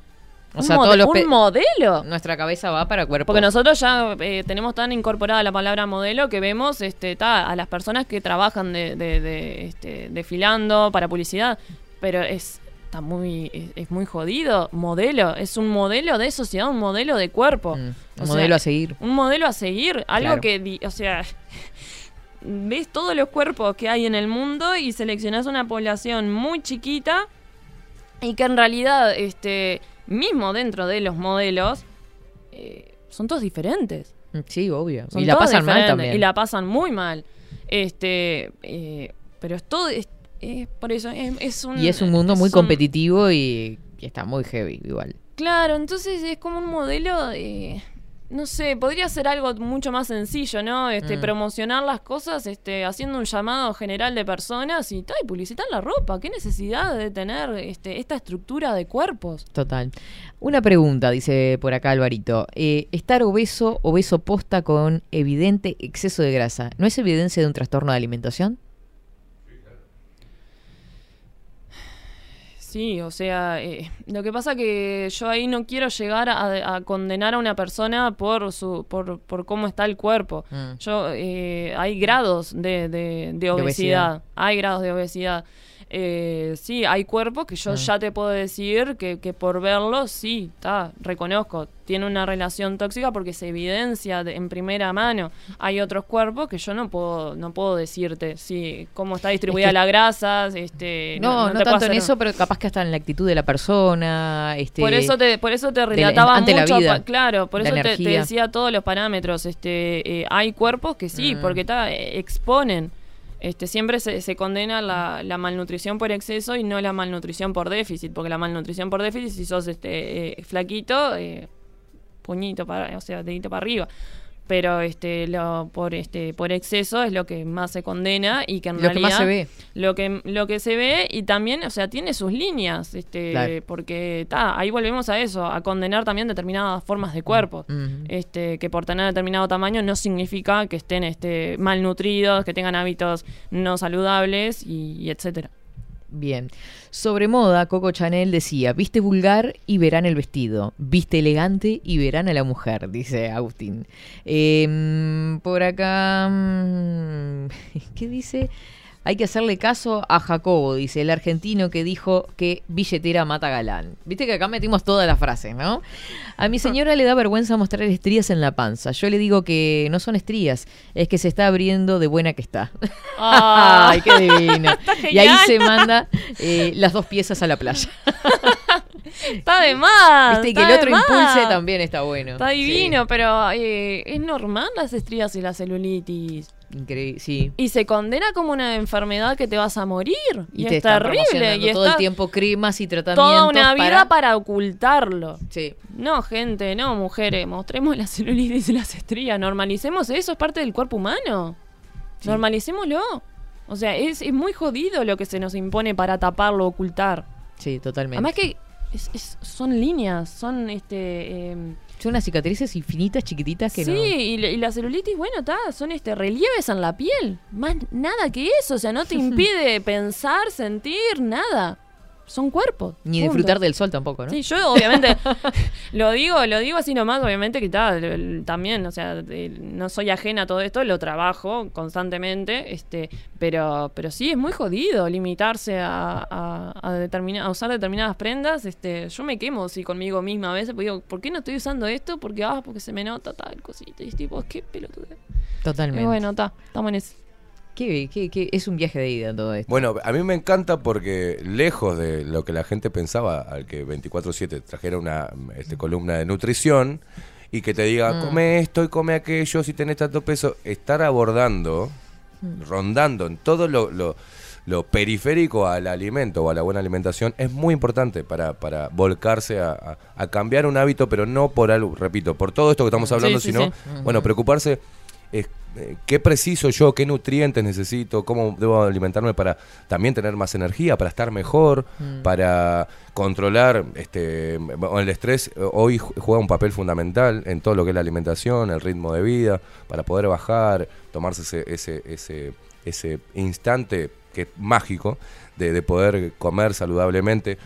O ¿Un, sea, mode- todos los un pe- modelo? nuestra cabeza va para cuerpos. Porque nosotros ya eh, tenemos tan incorporada la palabra modelo que vemos este, ta, a las personas que trabajan de, de- de, este, desfilando para publicidad. Pero es, está muy, es, es muy jodido. Modelo. Es un modelo de sociedad, un modelo de cuerpo. Mm, O un sea, modelo a seguir. Un modelo a seguir. Algo Claro. que, o sea, <laughs> ves todos los cuerpos que hay en el mundo y seleccionás una población muy chiquita y que en realidad, este, mismo dentro de los modelos, eh, son todos diferentes. Mm, Sí, obvio. Son y la pasan mal también. Y la pasan muy mal. Este, eh, pero es todo, es, es por eso, es, es un... Y es un mundo muy competitivo y, y está muy heavy igual. Claro, entonces es como un modelo de... No sé, podría ser algo mucho más sencillo, ¿no? Este, Mm. promocionar las cosas, este, haciendo un llamado general de personas y y publicitar la ropa. ¿Qué necesidad de tener este, esta estructura de cuerpos? Total. Una pregunta, dice por acá Alvarito. Eh, estar obeso, obeso posta con evidente exceso de grasa, ¿no es evidencia de un trastorno de alimentación? Sí, o sea, eh, lo que pasa que yo ahí no quiero llegar a, a condenar a una persona por su por, por cómo está el cuerpo. Mm. Yo eh, hay grados de, de- de obesidad. obesidad. hay grados de obesidad. Eh, sí, hay cuerpos que yo Mm. ya te puedo decir que, que por verlos, sí, está, reconozco, tiene una relación tóxica porque se evidencia de- en primera mano. Hay otros cuerpos que yo no puedo, no puedo decirte, sí, cómo está distribuida que- la grasa, este, No, no, te puedo tanto en eso, pero capaz que hasta en la actitud de la persona. Este, por eso te, por eso te la- relataba ante la mucho, vida, pa- claro, por la eso te, decía todos los parámetros. Este, eh, hay cuerpos que sí, Mm. porque ta, eh, exponen. Este, siempre se, se condena la, malnutrición por exceso y no la malnutrición por déficit, porque la malnutrición por déficit, si sos este eh, flaquito, eh, puñito para, o sea, dedito para arriba. Pero este, lo, por este, por exceso es lo que más se condena y que en Lo que realidad más se ve. lo que lo que se ve y también o sea tiene sus líneas este Claro. porque ta, ahí volvemos a eso a condenar también determinadas formas de cuerpo Ujú. este que por tener determinado tamaño no significa que estén este malnutridos que tengan hábitos no saludables y, y etcétera Bien. Sobre moda, Coco Chanel decía, viste vulgar y verán el vestido, viste elegante y verán a la mujer, dice Agustín. Em, por acá, mm, <laughs> ¿qué dice? Hay que hacerle caso a Jacobo, dice el argentino que dijo que billetera mata galán. Viste que acá metimos todas las frases, ¿no? A mi señora le da vergüenza mostrar estrías en la panza. Yo le digo que no son estrías, es que se está abriendo de buena que está. Ah. <laughs> ¡Ay, qué divino! <laughs> Y ahí se manda eh, las dos piezas a la playa. <laughs> está de más Viste que está el otro impulse también está bueno. está Sí, divino pero eh, es normal las estrías y la celulitis increíble, sí. y se condena como una enfermedad que te vas a morir y, te es terrible y todo el tiempo cremas y tratamientos toda una vida para... para ocultarlo Sí. No, gente, no, mujeres, mostremos la celulitis y las estrías, normalicemos eso, es parte del cuerpo humano. Normalicémoslo. O sea, es, es muy jodido lo que se nos impone para taparlo, ocultar. Sí, totalmente. Además que es- es- son líneas, son este... em, Son unas cicatrices infinitas, chiquititas que sí, no... y, la- y la celulitis, bueno, está, son este relieves en la piel. Más nada que eso, o sea, no te <laughs> impide pensar, sentir, nada. Son cuerpos. Ni punto. disfrutar del sol tampoco, ¿no? Sí, yo obviamente <laughs> lo digo, lo digo así nomás, obviamente que tal, también, o sea, no soy ajena a todo esto, lo trabajo constantemente, este, pero, pero sí es muy jodido limitarse a, a, a determina- a usar determinadas prendas, este, yo me quemo sí conmigo misma a veces, porque digo, ¿por qué no estoy usando esto? Porque ah, porque se me nota tal cosita, y es tipo, qué pelotude. Totalmente. Y bueno, está, estamos en eso. Qué- qué- qué- es un viaje de ida todo esto. Bueno, a mí me encanta porque lejos de lo que la gente pensaba, al que 24/7 trajera una este, columna de nutrición y que te diga, Mm. come esto y come aquello si tenés tanto peso, estar abordando, Mm. rondando en todo lo, lo- lo periférico al alimento o a la buena alimentación es muy importante para, para volcarse a, a- a cambiar un hábito, pero no por algo, repito, por todo esto que estamos Sí, hablando, sí, sino, sí. bueno, preocuparse es, eh, qué preciso yo, qué nutrientes necesito, cómo debo alimentarme para también tener más energía, para estar mejor, para controlar este el estrés. eh, Hoy ju- juega un papel fundamental en todo lo que es la alimentación, el ritmo de vida, para poder bajar, tomarse ese, ese, ese, ese instante que es mágico de, de poder comer saludablemente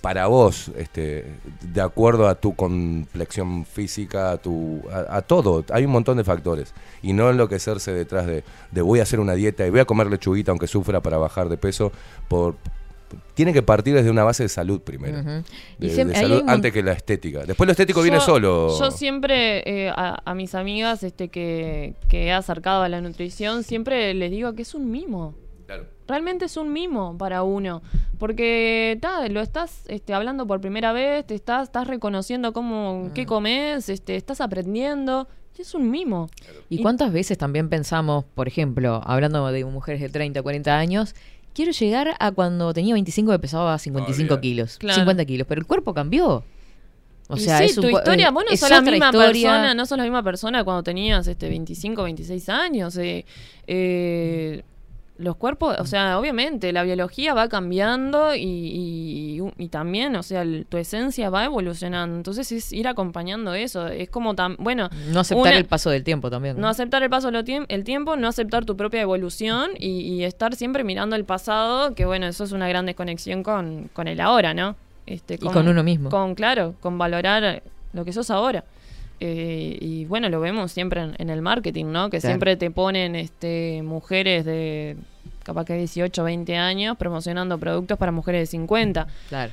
para vos, este, de acuerdo a tu complexión física, a, tu, a, a todo, hay un montón de factores. Y no enloquecerse detrás de, de voy a hacer una dieta y voy a comer lechuguita aunque sufra para bajar de peso. Por, tiene que partir desde una base de salud primero. Ujú. De, salud antes que la estética. Después lo estético viene solo. Yo siempre eh, a, a mis amigas este, que, que he acercado a la nutrición, siempre les digo que es un mimo. Claro. Realmente es un mimo para uno. Porque ta, lo estás este, hablando por primera vez, te estás, estás reconociendo cómo, qué comes, este, estás aprendiendo. Y es un mimo. ¿Y cuántas veces también pensamos, por ejemplo, hablando de mujeres de 30, 40 años, quiero llegar a cuando tenía 25 que pesaba 55 Olvidate. kilos, Claro. 50 kilos, pero el cuerpo cambió. O sea, sí, es tu historia, vos no es sos la misma historia. persona, no sos la misma persona cuando tenías este 25, 26 años. eh, eh, los cuerpos, o sea, obviamente la biología va cambiando y, y- y también, o sea, el- tu esencia va evolucionando. Entonces es ir acompañando eso. Es como tan, bueno, No aceptar una- el paso del tiempo también. no aceptar el paso del el tiempo, no aceptar tu propia evolución y, y estar siempre mirando el pasado, que bueno, eso es una gran desconexión con, con el ahora, ¿no? Este, Y con uno mismo. Con, claro, con valorar lo que sos ahora. Eh, y bueno, lo vemos siempre en, en el marketing, ¿no? Que Claro. siempre te ponen este mujeres de capaz que 18, 20 años, promocionando productos para mujeres de 50. Claro.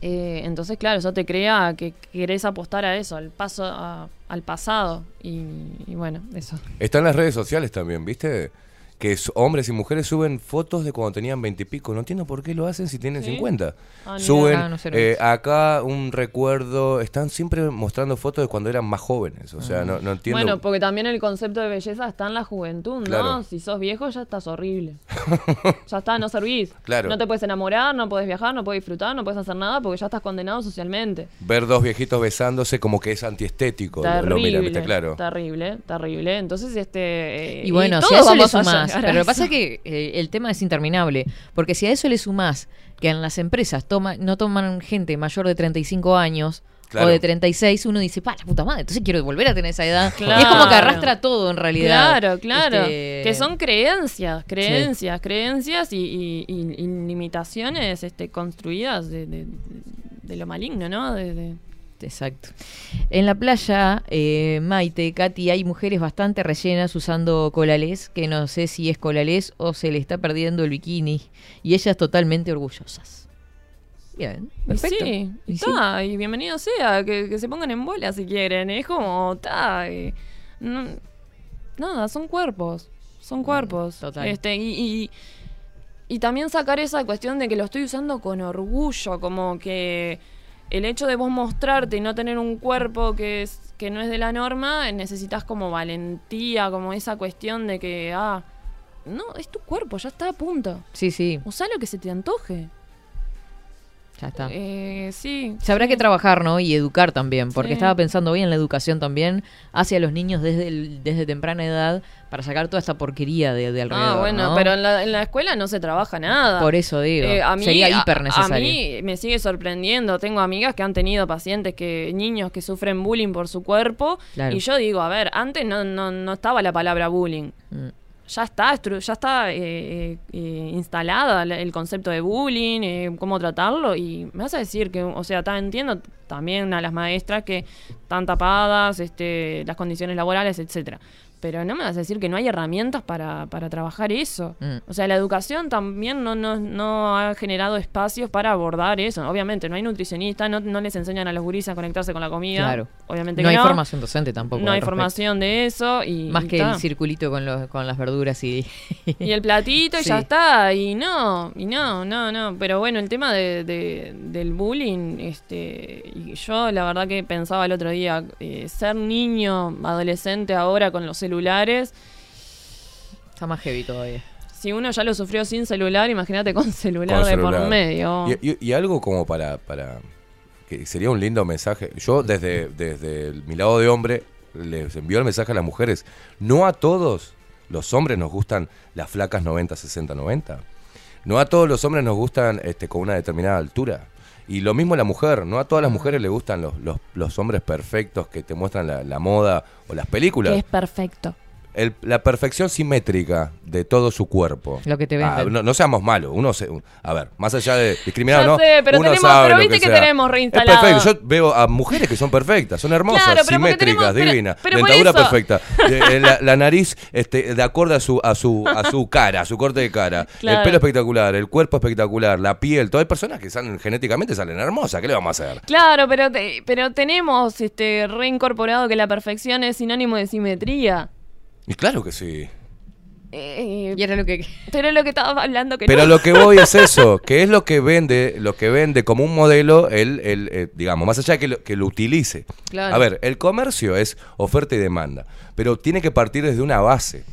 Eh, entonces, claro, eso te crea que querés apostar a eso, al paso, a- al pasado. Y, y bueno, eso. Está en las redes sociales también, ¿viste? Que hombres y mujeres suben fotos de cuando tenían 20 y pico. No entiendo por qué lo hacen si tienen ¿Sí? 50. Ah, Suben. Ah, no lo eh, acá un recuerdo. Están siempre mostrando fotos de cuando eran más jóvenes. O sea, no, no entiendo. Bueno, porque también el concepto de belleza está en la juventud, ¿no? Claro. Si sos viejo ya estás horrible. <laughs> ya está, no servís. Claro. No te puedes enamorar, no puedes viajar, no puedes disfrutar, no puedes hacer nada porque ya estás condenado socialmente. Ver dos viejitos besándose como que es antiestético. lo- lo miran, Terrible, ¿viste? Claro. terrible, terrible. Entonces, este... eh, Y bueno, todos si eso le sumás, pero lo que pasa es que eh, el tema es interminable, porque si a eso le sumás que en las empresas toma, no toman gente mayor de 35 años Claro. o de 36, uno dice, pa, la puta madre, entonces quiero volver a tener esa edad. Claro. Y es como que arrastra todo en realidad. Claro, claro. Este, Que son creencias, creencias, creencias y, y- y- y limitaciones este, construidas de, de- de lo maligno, ¿no? De, de- Exacto. En la playa, eh, Maite, Katy, hay mujeres bastante rellenas usando colalés, que no sé si es colalés o se le está perdiendo el bikini. Y ellas totalmente orgullosas. Bien, perfecto. Sí, y Y sí. está, y bienvenido sea, que, que se pongan en bola si quieren. Es como, está. no- nada, son cuerpos. Son cuerpos. total. Este, y, y, y también sacar esa cuestión de que lo estoy usando con orgullo, como que el hecho de vos mostrarte y no tener un cuerpo que es que no es de la norma, necesitas como valentía, como esa cuestión de que, ah, no, es tu cuerpo, ya está a punto. Sí, sí, Usá lo que se te antoje. Ya está. Eh, sí. Se habrá que trabajar, ¿no? Y educar también, porque Sí. estaba pensando hoy en la educación también hacia los niños desde, el- desde temprana edad para sacar toda esta porquería de, de alrededor. Ah, bueno, ¿no? pero en la, en la escuela no se trabaja nada. Por eso digo, Eh, a mí, sería hiper necesario. A mí me sigue sorprendiendo. Tengo amigas que han tenido pacientes, que niños que sufren bullying por su cuerpo. Claro. Y yo digo, a ver, antes no, no, no estaba la palabra bullying. Mm. Ya está, ya está eh, eh, eh, instalada la- el concepto de bullying, eh, cómo tratarlo. Y me vas a decir que, o sea, entiendo también a las maestras que están tapadas, este, las condiciones laborales, etcétera. Pero no me vas a decir que no hay herramientas para, para trabajar eso. Mm. O sea, la educación también no, no, no ha generado espacios para abordar eso. Obviamente, no hay nutricionistas, no, no les enseñan a los guris a conectarse con la comida. Claro. Obviamente no que hay formación docente tampoco. No hay respecto. formación de eso. Y, Más y que el circulito con, los, con las verduras y... Y el platito y Sí. ya está. Y no, y no, no, no. Pero bueno, el tema de, de- del bullying, este, y yo la verdad que pensaba el otro día, eh, ser niño, adolescente ahora con los celulares, Está más heavy todavía. si uno ya lo sufrió sin celular, imagínate con celular Con de por celular. medio. Y, y- y algo como para, para que sería un lindo mensaje. Yo desde, desde el- mi lado de hombre les envío el mensaje a las mujeres. No a todos los hombres nos gustan las flacas 90, 60, 90. No a todos los hombres nos gustan este, con una determinada altura. Y lo mismo la mujer, no a todas las mujeres le gustan los, los, los hombres perfectos que te muestran la, la moda o las películas. que es perfecto. El- la perfección simétrica de todo su cuerpo. Lo que te Ah, venden. no, no seamos malos. Uno se, a ver, más allá de discriminar no, sé, pero uno tenemos- sabe pero lo viste que tenemos Es reinstalado. perfecto. Yo veo a mujeres que son perfectas, son hermosas, Claro, simétricas, tenemos- divinas, pero dentadura perfecta, <laughs> eh, la, la nariz este, de acuerdo a su a su a su cara, a su corte de cara, Claro. el pelo espectacular, el cuerpo espectacular, la piel, todas hay personas que salen genéticamente salen hermosas, ¿qué le vamos a hacer? Claro, pero, te- pero tenemos este reincorporado que la perfección es sinónimo de simetría. Y claro que sí. Eh, Y era lo que... pero lo que estaba hablando que Pero no. lo que voy es <laughs> eso, que es lo que vende, lo que vende como un modelo, el, el, eh, digamos, más allá de que lo, que lo utilice. Claro. A ver, el comercio es oferta y demanda, pero tiene que partir desde una base,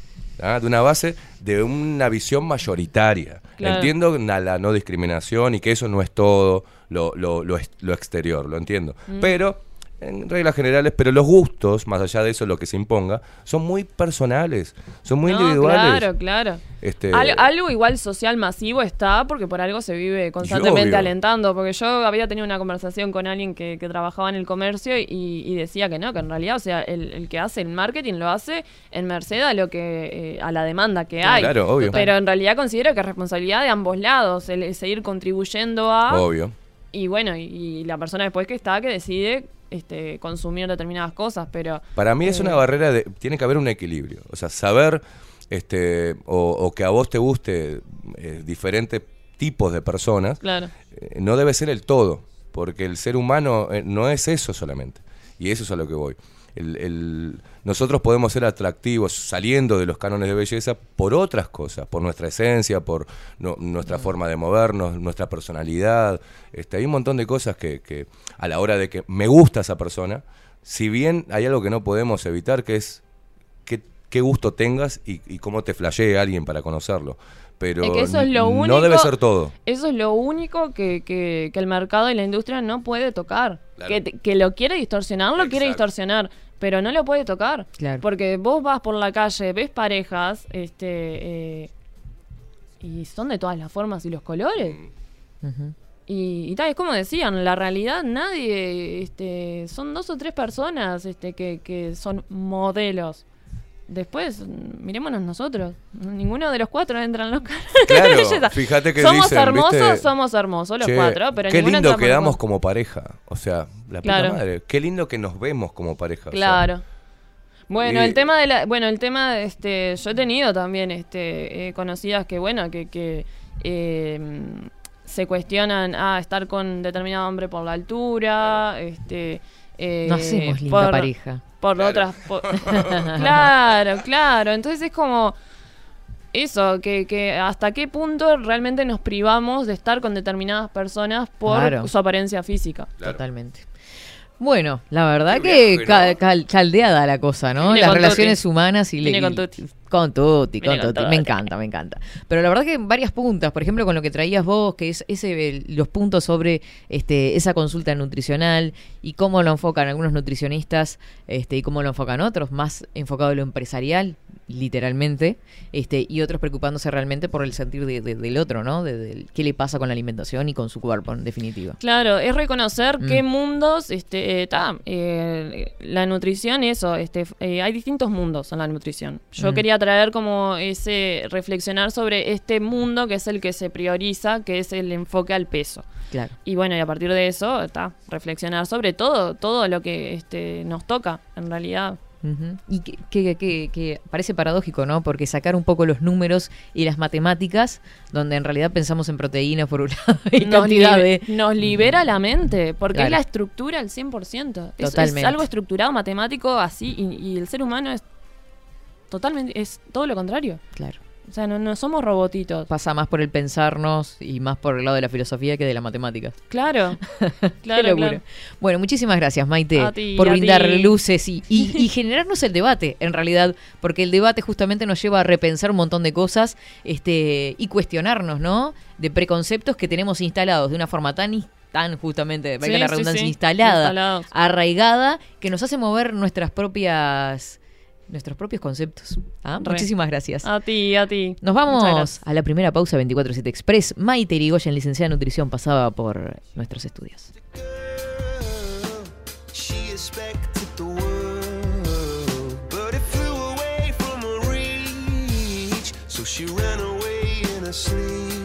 ¿ah? de una base de una visión mayoritaria. Claro. Entiendo na- la no discriminación y que eso no es todo lo, lo, lo exterior, lo entiendo. Mm. Pero, en reglas generales, pero los gustos, más allá de eso, lo que se imponga, son muy personales, son muy No, individuales. Claro, claro. Este, Al- algo igual social masivo está porque por algo se vive constantemente alentando. Porque yo había tenido una conversación con alguien que, que trabajaba en el comercio y, y decía que no, que en realidad, o sea, el, el que hace el marketing lo hace en merced a lo que eh, a la demanda que hay. Claro, obvio. Pero en realidad considero que es responsabilidad de ambos lados, el, el seguir contribuyendo a Obvio. y bueno, y, y la persona después que está que decide este consumir determinadas cosas, pero Para mí es Eh. una barrera de. Tiene que haber un equilibrio. O sea, saber este, o, o que a vos te guste eh, diferentes tipos de personas, Claro. eh, no debe ser el todo, porque el ser humano eh, no es eso solamente. Y eso es a lo que voy. El- el- nosotros podemos ser atractivos saliendo de los cánones de belleza por otras cosas, por nuestra esencia, por no- nuestra forma de movernos, nuestra personalidad. Este, hay un montón de cosas que, que a la hora de que me gusta esa persona, si bien hay algo que no podemos evitar, que es qué, qué gusto tengas y, y cómo te flashee alguien para conocerlo. Pero Es que eso es lo n- único. no debe ser todo. Eso es lo único que, que- que el mercado y la industria no puede tocar. Claro. Que, lo quiere distorsionar, lo quiere distorsionar. Pero no lo puede tocar. Claro. Porque vos vas por la calle, ves parejas, este. eh, y son de todas las formas y los colores. Ujú. Y, y tal, es como decían, la realidad nadie, este, son dos o tres personas este, que, que son modelos. Después, mm, mirémonos nosotros. Ninguno de los cuatro entra en los de <laughs> Claro, <laughs> fíjate que Somos dicen, hermosos, ¿viste? somos hermosos los Che, cuatro, pero qué ninguno lindo quedamos como pareja. O sea, la Claro. puta madre. Qué lindo que nos vemos como pareja. o sea, Claro. Bueno, Y- el tema de la, bueno, el tema, este, yo he tenido también, este, eh, conocidas que, bueno, que, que eh, se cuestionan a estar con determinado hombre por la altura, este, eh, No hacemos linda por- pareja. por Claro. otras por- <laughs> claro claro entonces es como eso que, que hasta qué punto realmente nos privamos de estar con determinadas personas por Claro. su apariencia física Claro. Totalmente. Bueno, la verdad Qué que caldeada la cosa, ¿no? Viene Las relaciones tutti. humanas y le- Viene con tutti. Con tutti, con con tutti. Me encanta, me encanta. Pero la verdad que varias puntas, por ejemplo, con lo que traías vos, que es ese los puntos sobre este esa consulta nutricional y cómo lo enfocan algunos nutricionistas este y cómo lo enfocan otros, más enfocado en lo empresarial, literalmente, este y otros preocupándose realmente por el sentir de- de- del otro, ¿no? De, qué le pasa con la alimentación y con su cuerpo, en definitiva. Claro, es reconocer Mm. qué mundos, este, eh, ta, eh, la nutrición, eso, este, eh, hay distintos mundos en la nutrición. Yo Mm. quería traer como ese, reflexionar sobre este mundo que es el que se prioriza, que es el enfoque al peso. Claro. Y bueno, y a partir de eso, está, reflexionar sobre todo, todo lo que este, nos toca, en realidad. Ujú. Y que, que- que- que parece paradójico, ¿no? Porque sacar un poco los números y las matemáticas, donde en realidad pensamos en proteínas por un <laughs> lado y nos, cantidad libe- de... nos libera la mente, porque Claro. es la estructura al 100%. Es, es Totalmente. algo estructurado, matemático, así, y, y el ser humano es totalmente, es todo lo contrario. Claro. O sea, no, no somos robotitos. Pasa más por el pensarnos y más por el lado de la filosofía que de la matemática. Claro, <laughs> claro. Bueno, muchísimas gracias, Maite, ti, por brindar ti. luces y, y- <laughs> y generarnos el debate, en realidad, porque el debate justamente nos lleva a repensar un montón de cosas este, y cuestionarnos, ¿no? De preconceptos que tenemos instalados de una forma tan, justamente, valga Sí, la sí, redundancia, sí, instalada, instalados. arraigada, que nos hace mover nuestras propias nuestros propios conceptos. ¿ah? Muchísimas gracias. A ti, a ti. Nos vamos a la primera pausa 24-7 Express. Maite Irigoyen, licenciada en nutrición, pasaba por nuestros estudios. She ran away in her sleep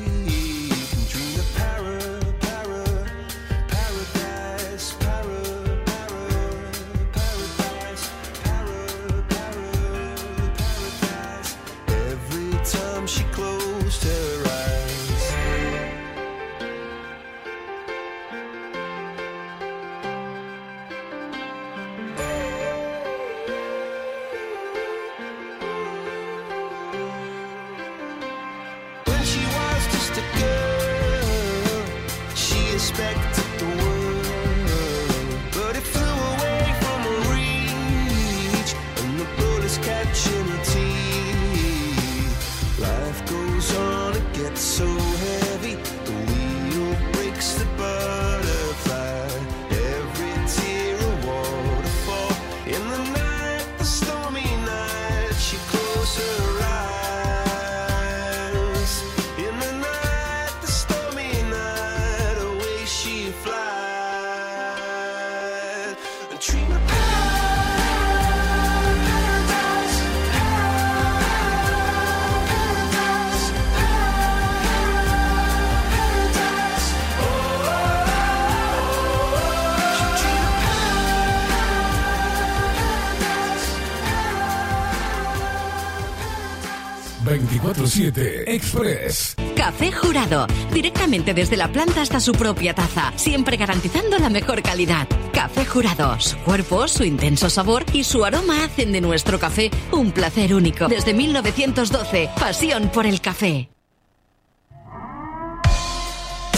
24-7 Express. Café Jurado, directamente desde la planta hasta su propia taza, siempre garantizando la mejor calidad. Café Jurado, su cuerpo, su intenso sabor y su aroma hacen de nuestro café un placer único. Desde 1912, pasión por el café.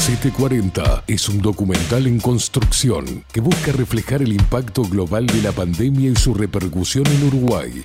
740 es un documental en construcción que busca reflejar el impacto global de la pandemia y su repercusión en Uruguay.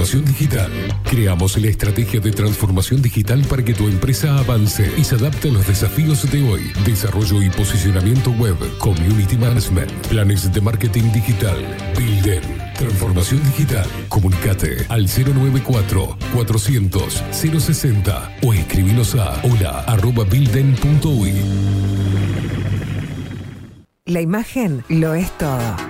Transformación digital. Creamos la estrategia de transformación digital para que tu empresa avance y se adapte a los desafíos de hoy. Desarrollo y posicionamiento web, community management, planes de marketing digital. Builden. Transformación digital. Comunicate al 094 400 060 o escribinos a hola arroba. La imagen lo es todo.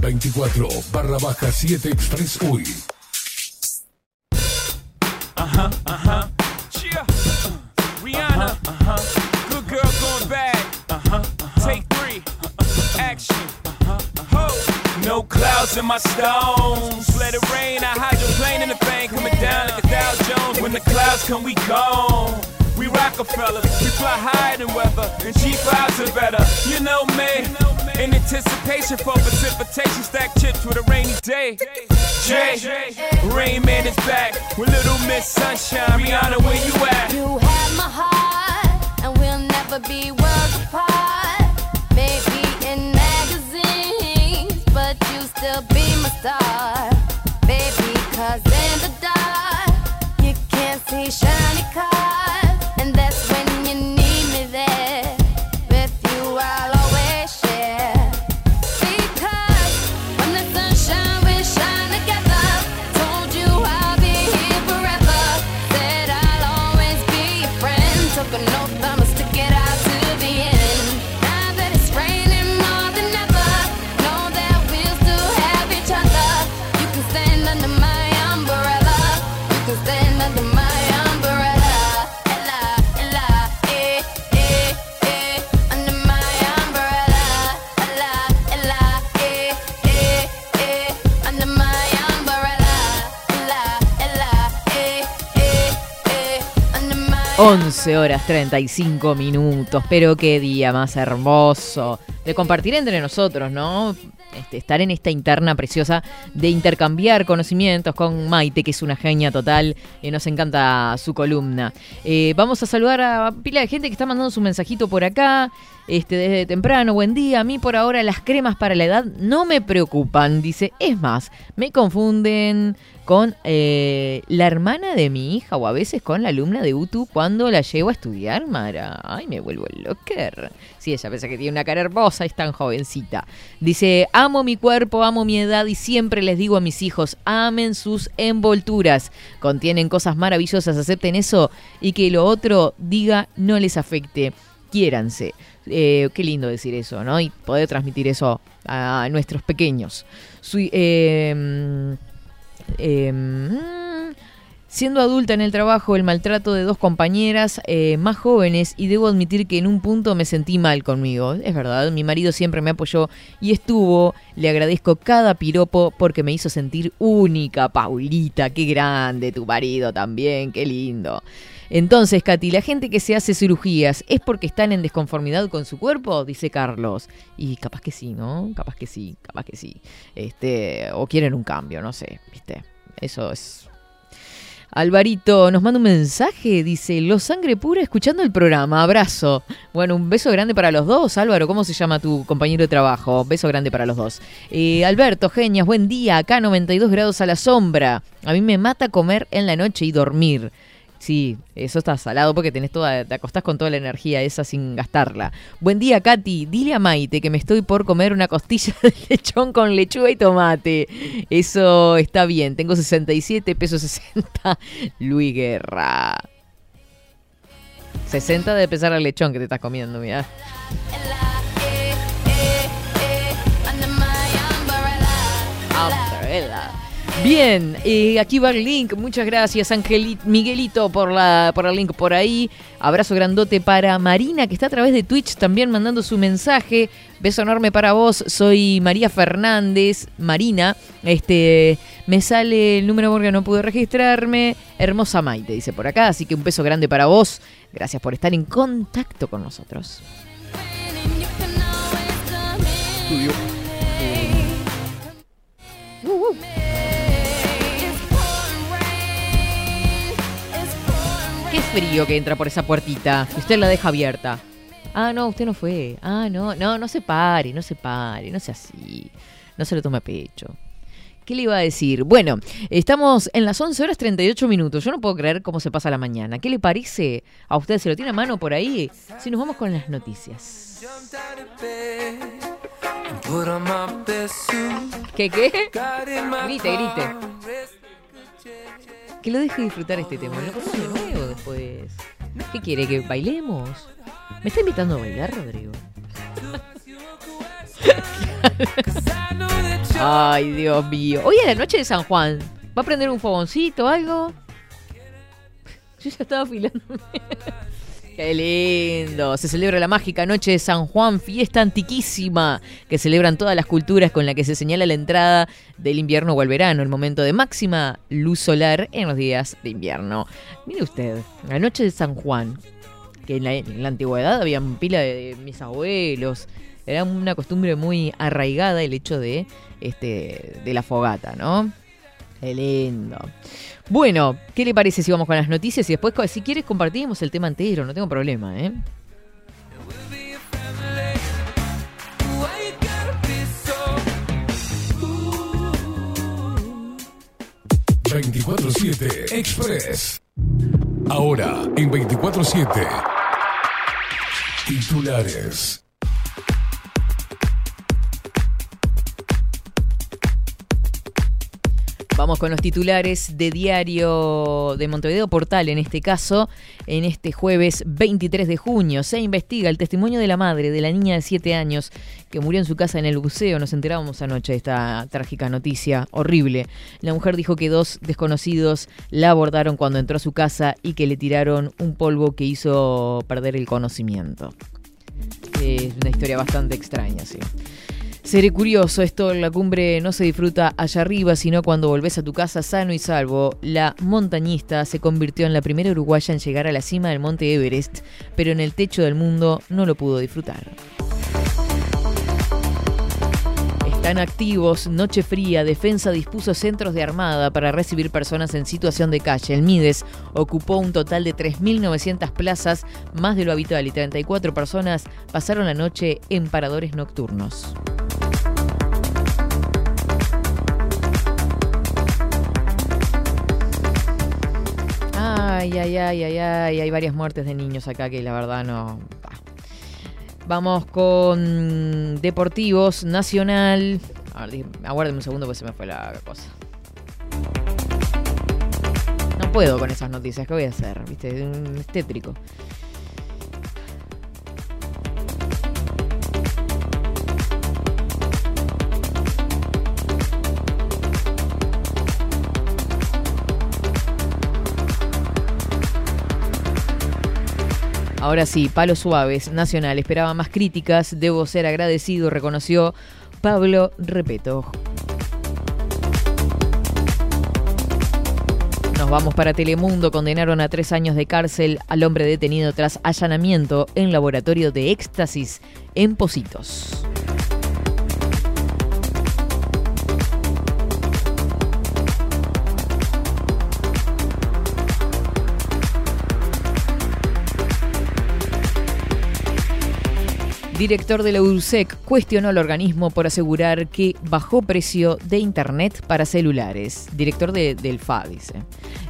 24 barra baja 7 Express UI. Uh-huh, uh-huh. Yeah. Uh, Rihanna. Uh-huh. Good girl going bad. Uh-huh. Take three. Action. Uh-huh. No clouds in my stones. Let it rain. I hydroplane in the thing coming down like a Dow Jones. When the clouds come, we gone. We Rockefeller, we fly higher than weather, and cheap vibes are better. You know me, in anticipation for precipitation, stack chips with a rainy day. Jay, Rain Man is back with Little Miss Sunshine. Rihanna, where you at? You have my heart, and we'll never be worlds apart. Maybe in magazines, but you still be my star. Baby, cause in the dark, you can't see shiny 11 horas 35 minutos, pero qué día más hermoso de compartir entre nosotros, ¿no? Este, estar en esta interna preciosa de intercambiar conocimientos con Maite, que es una genia total y nos encanta su columna. Eh, vamos a saludar a pila de gente que está mandando su mensajito por acá. Este, desde temprano, buen día. A mí por ahora las cremas para la edad no me preocupan. Dice, es más, me confunden con eh, la hermana de mi hija o a veces con la alumna de UTU cuando la llevo a estudiar, Mara. Ay, me vuelvo loquer. Sí, ella piensa que tiene una cara hermosa es tan jovencita. Dice, amo mi cuerpo, amo mi edad y siempre les digo a mis hijos, amen sus envolturas. Contienen cosas maravillosas, acepten eso y que lo otro diga no les afecte. Quiéranse. Eh, qué lindo decir eso, ¿no? Y poder transmitir eso a nuestros pequeños. Eh, eh, mm, siendo adulta en el trabajo, el maltrato de dos compañeras eh, más jóvenes y debo admitir que en un punto me sentí mal conmigo. Es verdad, mi marido siempre me apoyó y estuvo. Le agradezco cada piropo porque me hizo sentir única, Paulita. Qué grande tu marido también, qué lindo. Entonces, Katy, la gente que se hace cirugías es porque están en desconformidad con su cuerpo, dice Carlos. Y capaz que sí, ¿no? Capaz que sí, capaz que sí. Este, o quieren un cambio, no sé, ¿viste? Eso es Alvarito nos manda un mensaje, dice, Los Sangre Pura escuchando el programa, abrazo. Bueno, un beso grande para los dos. Álvaro, ¿cómo se llama tu compañero de trabajo? Beso grande para los dos. Eh, Alberto, genias, buen día. Acá 92 grados a la sombra. A mí me mata comer en la noche y dormir. Sí, eso está salado porque tenés toda, te acostás con toda la energía esa sin gastarla. Buen día, Katy. Dile a Maite que me estoy por comer una costilla <laughs> de lechón con lechuga y tomate. Eso está bien. Tengo 67 pesos 60. <laughs> Luis Guerra. 60 de pesar al lechón que te estás comiendo, mira. Bien, eh, aquí va el link. Muchas gracias, Miguelito, por, la, por el link por ahí. Abrazo grandote para Marina, que está a través de Twitch también mandando su mensaje. Beso enorme para vos. Soy María Fernández, Marina. Este, me sale el número porque no pude registrarme. Hermosa Maite, dice por acá. Así que un beso grande para vos. Gracias por estar en contacto con nosotros. Uh, uh. Qué frío que entra por esa puertita. Usted la deja abierta. Ah, no, usted no fue. Ah, no, no, no se pare, no se pare, no sea así. No se lo tome a pecho. ¿Qué le iba a decir? Bueno, estamos en las 11 horas 38 minutos. Yo no puedo creer cómo se pasa la mañana. ¿Qué le parece a usted? ¿Se lo tiene a mano por ahí? Si nos vamos con las noticias. ¿Qué, qué? Grite, grite. Que lo deje disfrutar este tema. Lo después. ¿Qué quiere? ¿Que bailemos? ¿Me está invitando a bailar, Rodrigo? <laughs> Ay, Dios mío. Hoy es la noche de San Juan. ¿Va a prender un fogoncito o algo? Yo ya estaba afilándome. Qué lindo. Se celebra la mágica noche de San Juan, fiesta antiquísima que celebran todas las culturas con la que se señala la entrada del invierno o el verano, el momento de máxima luz solar en los días de invierno. Mire usted, la noche de San Juan, que en la, antigüedad había pila de, de mis abuelos. Era una costumbre muy arraigada el hecho de, este, de la fogata, ¿no? Qué lindo. Bueno, ¿qué le parece si vamos con las noticias y después, si quieres, compartimos el tema entero? No tengo problema, ¿eh? Why you gotta be so 24-7 Express. Ahora en 24-7. Titulares. Vamos con los titulares de Diario de Montevideo Portal, en este caso, en este jueves 23 de junio. Se investiga el testimonio de la madre de la niña de 7 años que murió en su casa en el buceo. Nos enterábamos anoche de esta trágica noticia horrible. La mujer dijo que dos desconocidos la abordaron cuando entró a su casa y que le tiraron un polvo que hizo perder el conocimiento. Es una historia bastante extraña, sí. Seré curioso, esto, la cumbre no se disfruta allá arriba, sino cuando volvés a tu casa sano y salvo. La montañista se convirtió en la primera uruguaya en llegar a la cima del monte Everest, pero en el techo del mundo no lo pudo disfrutar. Están activos, Noche Fría, Defensa dispuso centros de armada para recibir personas en situación de calle. El Mides ocupó un total de 3.900 plazas, más de lo habitual, y 34 personas pasaron la noche en paradores nocturnos. Ay, ay, ay, ay, ay, hay varias muertes de niños acá que la verdad no... Vamos con Deportivos Nacional. A ver, un segundo porque se me fue la cosa. No puedo con esas noticias, ¿qué voy a hacer? ¿Viste? Es tétrico. Ahora sí, palos suaves, Nacional esperaba más críticas, debo ser agradecido, reconoció Pablo Repeto. Nos vamos para Telemundo, condenaron a tres años de cárcel al hombre detenido tras allanamiento en laboratorio de éxtasis en Positos. Director de la URSEC cuestionó al organismo por asegurar que bajó precio de Internet para celulares. Director de- del FA, dice.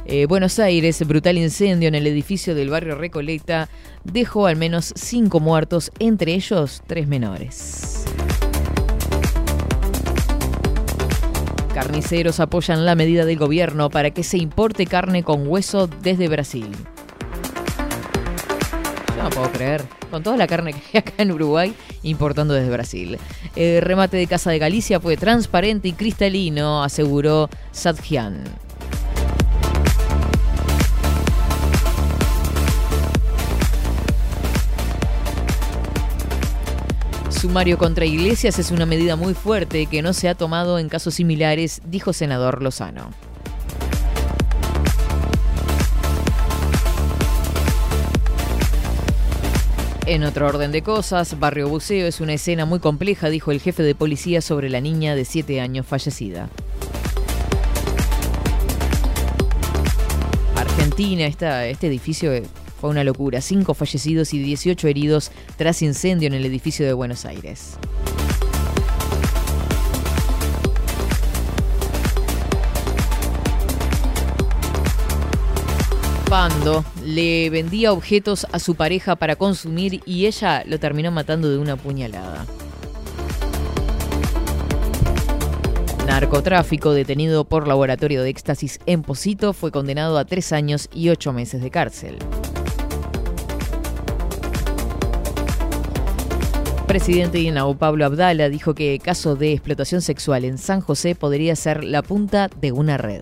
Eh, Buenos Aires, brutal incendio en el edificio del barrio Recoleta dejó al menos cinco muertos, entre ellos tres menores. Carniceros apoyan la medida del gobierno para que se importe carne con hueso desde Brasil. No puedo creer. Con toda la carne que hay acá en Uruguay, importando desde Brasil. El remate de Casa de Galicia fue transparente y cristalino, aseguró Sadjian. Sumario contra Iglesias es una medida muy fuerte que no se ha tomado en casos similares, dijo senador Lozano. En otro orden de cosas, Barrio Buceo es una escena muy compleja, dijo el jefe de policía sobre la niña de 7 años fallecida. Argentina, esta- este edificio fue una locura. Cinco fallecidos y 18 heridos tras incendio en el edificio de Buenos Aires. Le vendía objetos a su pareja para consumir y ella lo terminó matando de una puñalada. Narcotráfico detenido por laboratorio de éxtasis en Posito fue condenado a tres años y ocho meses de cárcel. Presidente de INAU, Pablo Abdala, dijo que caso de explotación sexual en San José podría ser la punta de una red.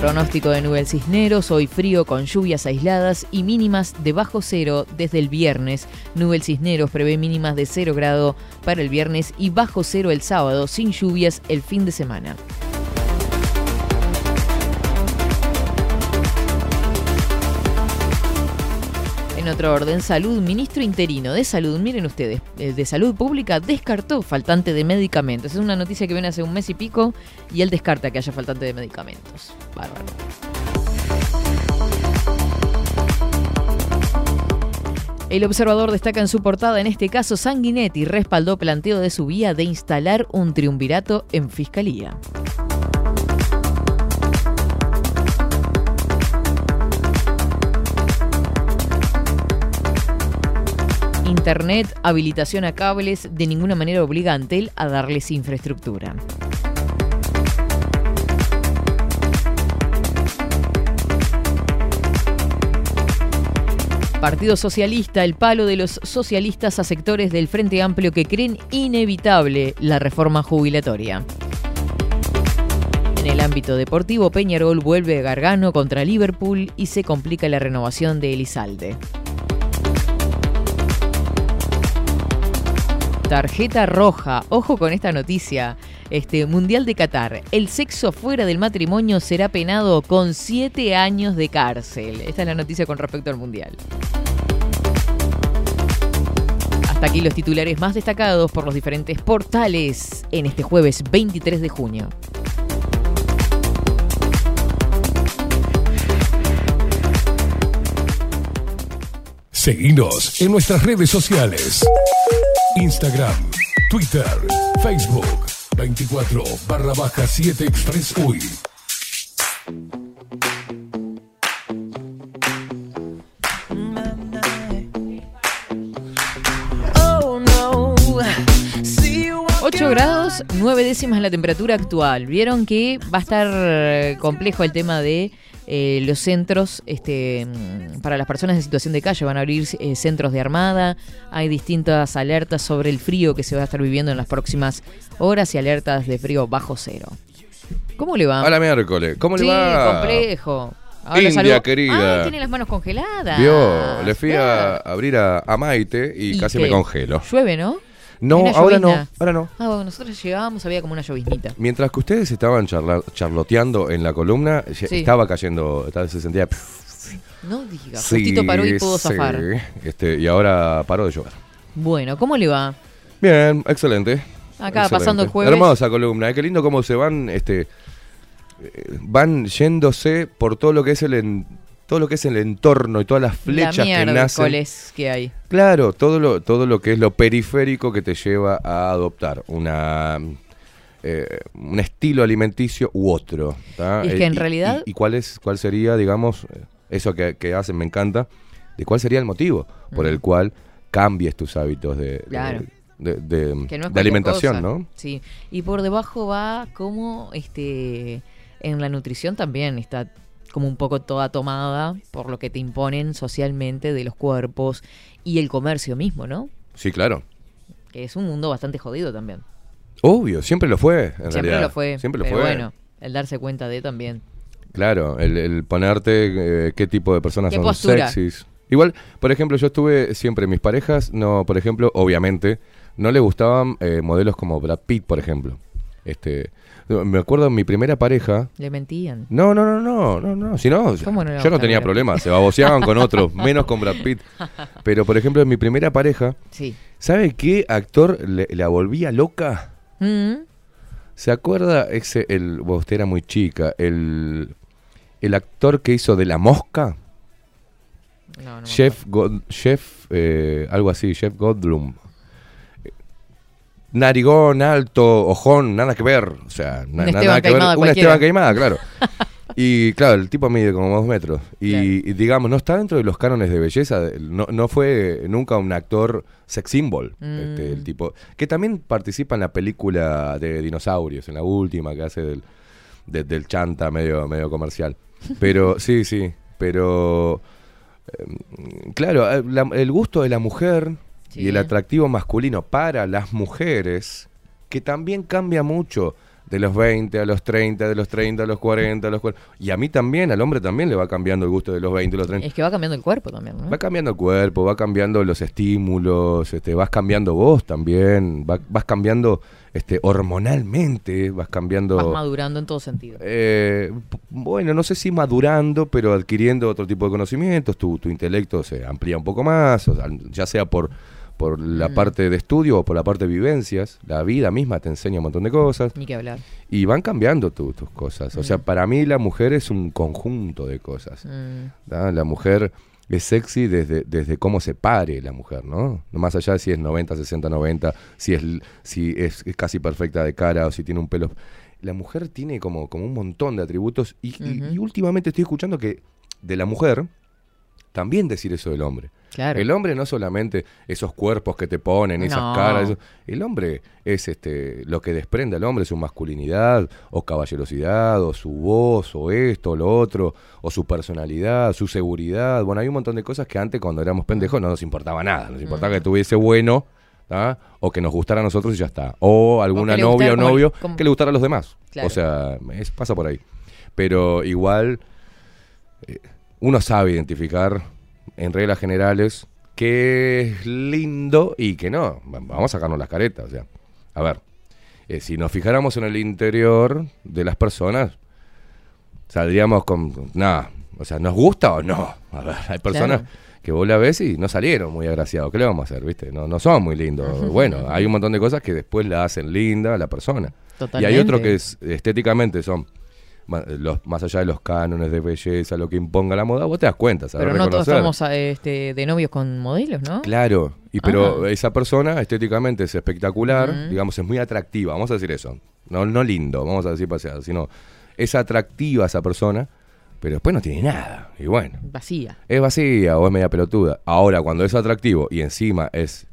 Pronóstico de nubes cisneros, hoy frío con lluvias aisladas y mínimas de bajo cero desde el viernes. Nubel cisneros prevé mínimas de 0 grado para el viernes y bajo cero el sábado, sin lluvias el fin de semana. En otro orden, salud, ministro interino de salud, miren ustedes, eh, de salud pública descartó faltante de medicamentos. Es una noticia que viene hace un mes y pico y él descarta que haya faltante de medicamentos. Bárbaro. El observador destaca en su portada, en este caso Sanguinetti respaldó planteo de su vía de instalar un triunvirato en fiscalía. Internet, habilitación a cables, de ninguna manera obliga a Antel a darles infraestructura. Partido Socialista, el palo de los socialistas a sectores del Frente Amplio que creen inevitable la reforma jubilatoria. En el ámbito deportivo, Peñarol vuelve Gargano contra Liverpool y se complica la renovación de Elizalde. Tarjeta roja. Ojo con esta noticia. Este Mundial de Qatar. El sexo fuera del matrimonio será penado con siete años de cárcel. Esta es la noticia con respecto al Mundial. Hasta aquí los titulares más destacados por los diferentes portales en este jueves 23 de junio. Seguinos en nuestras redes sociales. Instagram, Twitter, Facebook, 24 barra baja 7 Express 8 grados, 9 décimas la temperatura actual. Vieron que va a estar eh, complejo el tema de eh, los centros este, mm, para las personas en situación de calle. Van a abrir eh, centros de armada. Hay distintas alertas sobre el frío que se va a estar viviendo en las próximas horas y alertas de frío bajo cero. ¿Cómo le va? Hola miércoles, ¿cómo sí, le va? complejo. India, saludo- querida. Ah, tiene las manos congeladas. Vio, le fui a abrir a, a Maite y, ¿Y casi me congelo. Llueve, ¿no? No, ¿Una ahora no, ahora no. Ah, bueno, nosotros llegábamos, había como una lloviznita. Mientras que ustedes estaban charla- charloteando en la columna, ya Sí. estaba cayendo, estaba- se sentía... No diga, Sí, justito paró y pudo sí. zafar. Este, y ahora paró de llover. Bueno, ¿cómo le va? Bien, excelente. Acá, pasando el jueves. Hermosa columna, eh, qué lindo cómo se van, este, eh, van yéndose por todo lo que es el en- todo lo que es el entorno y todas las flechas la que nacen. que hay. Claro, todo lo, todo lo que es lo periférico que te lleva a adoptar una eh, un estilo alimenticio u otro. ¿tá? Y es Eh, que en realidad- Y, cuál, es, cuál sería, digamos, eh, eso que, que hacen, me encanta, de cuál sería el motivo por el cual cambies tus hábitos de, de- Claro. de, de- Que no es de cualquier alimentación, cosa. ¿no? Sí. Y por debajo va como este en la nutrición también está como un poco toda tomada por lo que te imponen socialmente de los cuerpos y el comercio mismo, ¿no? Sí, claro. Que es un mundo bastante jodido también. Obvio, siempre lo fue, en Siempre realidad. lo fue. Siempre lo pero fue. bueno, el darse cuenta de también. Claro, el, el ponerte eh, qué tipo de personas ¿Qué son postura? sexys. Igual, por ejemplo, yo estuve siempre, mis parejas, no, por ejemplo, obviamente, no le gustaban eh, modelos como Brad Pitt, por ejemplo. Este, me acuerdo en mi primera pareja. Le mentían. No, no, no, no, no, no. Si no, ¿Cómo no le yo no tenía Brad problemas, se baboseaban con otros, <laughs> menos con Brad Pitt. Pero, por ejemplo, en mi primera pareja, Sí. ¿sabe qué actor le- la volvía loca? Mm, ¿Se acuerda ese, el, bueno, usted era muy chica, el, el actor que hizo de La Mosca? No, no Jeff, God- Jeff eh, algo así, Jeff Goldblum. Narigón, alto, ojón, nada que ver. O sea, na- Esteban nada que ver. Caimada Un cualquiera. Esteban Caimada, claro. <laughs> y claro, el tipo mide como dos metros. Y, Claro. y digamos, no está dentro de los cánones de belleza. No, no fue nunca un actor sex symbol. este, el Mm. tipo Que también participa en la película de dinosaurios, en la última que hace del, de- del chanta medio, medio comercial. Pero, <laughs> sí, sí. Pero. eh, Claro, eh, la- el gusto de la mujer Sí. y el atractivo masculino para las mujeres, que también cambia mucho de los 20 a los 30, de los 30 a los 40, a los 40. Y a mí también, al hombre también le va cambiando el gusto de los 20 a los 30. Es que va cambiando el cuerpo también, ¿no? Va cambiando el cuerpo, va cambiando los estímulos, este, vas cambiando vos también, va- vas cambiando este, hormonalmente, vas cambiando... Vas madurando en todo sentido. Eh, bueno, no sé si madurando, pero adquiriendo otro tipo de conocimientos, tu, tu intelecto se amplía un poco más, o sea, ya sea por, por la Mm. parte de estudio o por la parte de vivencias, la vida misma te enseña un montón de cosas Ni que hablar. y van cambiando tu- tus cosas. O sea, para mí la mujer es un conjunto de cosas. Mm. La mujer es sexy desde, desde cómo se pare la mujer, ¿no? Más allá de si es 90, 60, 90, si es, si es, es casi perfecta de cara o si tiene un pelo. La mujer tiene como, como un montón de atributos y, y- y últimamente estoy escuchando que de la mujer también decir eso del hombre. Claro. El hombre no solamente esos cuerpos que te ponen, esas No. caras, eso- el hombre es este lo que desprende al hombre su masculinidad o caballerosidad o su voz o esto o lo otro o su personalidad, su seguridad. Bueno, hay un montón de cosas que antes cuando éramos pendejos no nos importaba nada, nos importaba que tuviese bueno. O que nos gustara a nosotros y ya está. O alguna novia o como- novio como- que le gustara a los demás. Claro. O sea, es- pasa por ahí. Pero igual eh, uno sabe identificar en reglas generales qué es lindo y que no. Va- Vamos a sacarnos las caretas. O sea, a ver, eh, si nos fijáramos en el interior de las personas, saldríamos con nada. O sea, ¿nos gusta o no? A ver, hay personas Claro. que vos la ves y no salieron muy agraciados. ¿Qué le vamos a hacer? ¿Viste? No, no son muy lindos. bueno, hay un montón de cosas que después la hacen linda a la persona. Y hay otro Totalmente. que es estéticamente son los, más allá de los cánones de belleza, lo que imponga la moda, vos te das cuenta, sabés Pero no todos estamos este, de novios con modelos, ¿no? Claro, y pero Ah. esa persona estéticamente es espectacular, digamos, es muy atractiva, vamos a decir eso. No, no lindo, vamos a decir paseado, sino es atractiva esa persona, pero después no tiene nada. Y bueno, Vacía. es vacía o es media pelotuda. Ahora, cuando es atractivo y encima es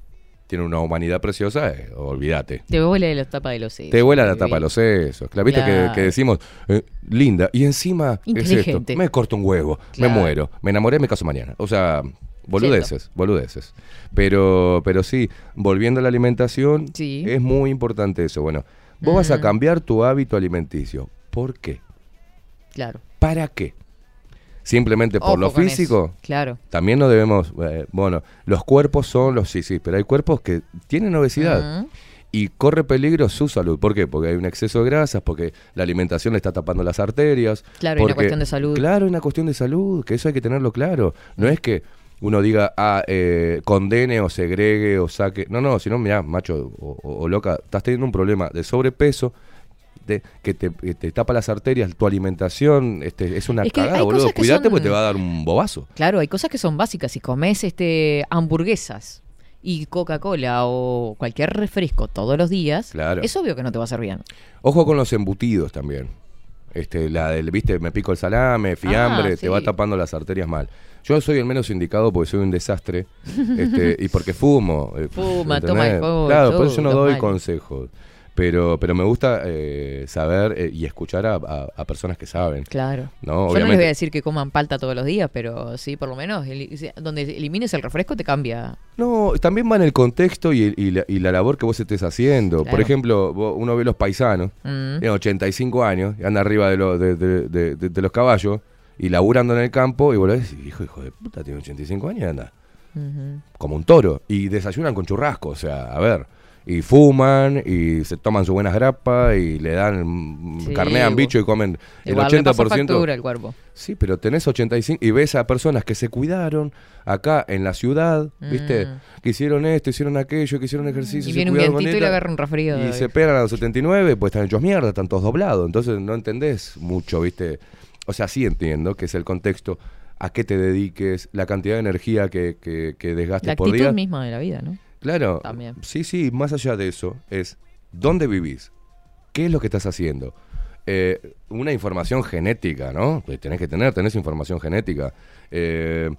tiene una humanidad preciosa, eh, olvídate. Te vuela la tapa de los sesos. Te vuela la tapa de los sesos. Claro, viste que, Claro. que decimos, eh, linda, y encima es esto. Me corto un huevo, Claro. me muero, me enamoré, me caso mañana. O sea, boludeces, boludeces. Pero, pero sí, volviendo a la alimentación, Sí. es muy importante eso. Bueno, vos vas a Mm. cambiar tu hábito alimenticio. ¿Por qué? Claro. ¿Para qué? Simplemente por Ojo lo físico. Claro. También no debemos, eh, bueno, los cuerpos son los sí, sí, pero hay cuerpos que tienen obesidad y corre peligro su salud. ¿Por qué? Porque hay un exceso de grasas, porque la alimentación le está tapando las arterias. Claro, hay una porque- cuestión de salud. Claro, hay una cuestión de salud, que eso hay que tenerlo claro. No es que uno diga, ah, eh, condene o segregue o saque. No, no, sino, mirá, macho o, o- o loca, estás teniendo un problema de sobrepeso. De, que te, que te tapa las arterias, tu alimentación este, es una Es que cagada, boludo. son- porque te va a dar un bobazo. Claro, hay cosas que son básicas. Si comes este, hamburguesas y Coca-Cola o cualquier refresco todos los días, Claro. es obvio que no te va a hacer bien. Ojo con los embutidos también. Este, la del, viste, me pico el salame, fiambre, Ah, te va tapando las arterias mal. Yo soy el menos indicado porque soy un desastre. este, y porque fumo. eh, Fuma, ¿entendés? toma alcohol, Claro, por eso no doy consejos. Pero, pero me gusta eh, saber eh, y escuchar a, a- a personas que saben. Claro. No, Yo no les voy a decir que coman palta todos los días, pero sí, por lo menos, donde elimines el refresco te cambia. No, también va en el contexto y, y la, y la labor que vos estés haciendo. Por ejemplo, vos- uno ve los paisanos, Mm. tienen 85 años, anda arriba de, lo- de, de- de- de- de los caballos y laburando en el campo, y vos ves, y hijo, hijo de puta, tiene 85 años y anda como un toro. Y desayunan con churrasco, o sea, a ver. Y fuman, y se toman sus buenas grapas, y le dan, Sí, carnean bicho y comen el Igual le pasa 80%. factura al cuerpo. Sí, pero tenés 85 y ves a personas que se cuidaron acá en la ciudad, ¿viste? Mm. Que hicieron esto, hicieron aquello, que hicieron ejercicio. Y se viene un vientito y le agarra un resfrío. Y se pegan a los 79, pues están hechos mierda, están todos doblados. Entonces no entendés mucho, ¿viste? O sea, sí entiendo que es el contexto, a qué te dediques, la cantidad de energía que, que, que desgastes La por actitud misma de la vida, ¿no? Claro, También. sí, sí, más allá de eso, es dónde vivís, qué es lo que estás haciendo. Eh, una información genética, ¿no? Que tenés que tener, tenés información genética. Eh,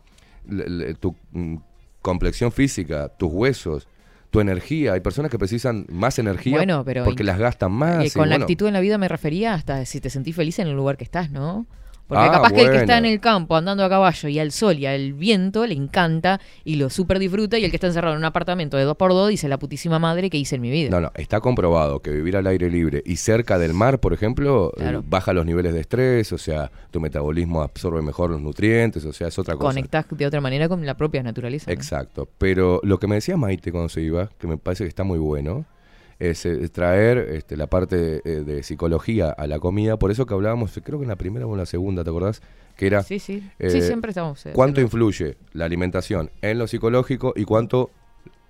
le- le- tu mm, complexión física, tus huesos, tu energía. Hay personas que precisan más energía Bueno, pero porque las gastan más. Eh, y con la bueno, actitud en la vida me refería hasta si te sentís feliz en el lugar que estás, ¿no? Porque Ah, capaz que el que está en el campo andando a caballo y al sol y al viento le encanta y lo súper disfruta y el que está encerrado en un apartamento de dos por dos dice la putísima madre que hice en mi vida. No, no, está comprobado que vivir al aire libre y cerca del mar, por ejemplo, eh, Claro. baja los niveles de estrés, o sea, tu metabolismo absorbe mejor los nutrientes, o sea, es otra cosa. Conectás de otra manera con la propia naturaleza. ¿no? Exacto. Pero lo que me decía Maite cuando se iba, que me parece que está muy bueno, es eh, traer este, la parte eh, de psicología a la comida. Por eso que hablábamos, creo que en la primera o en la segunda, ¿te acordás? Que era. Sí, sí. eh, Sí, siempre estamos, eh, ¿Cuánto influye la alimentación en lo psicológico y cuánto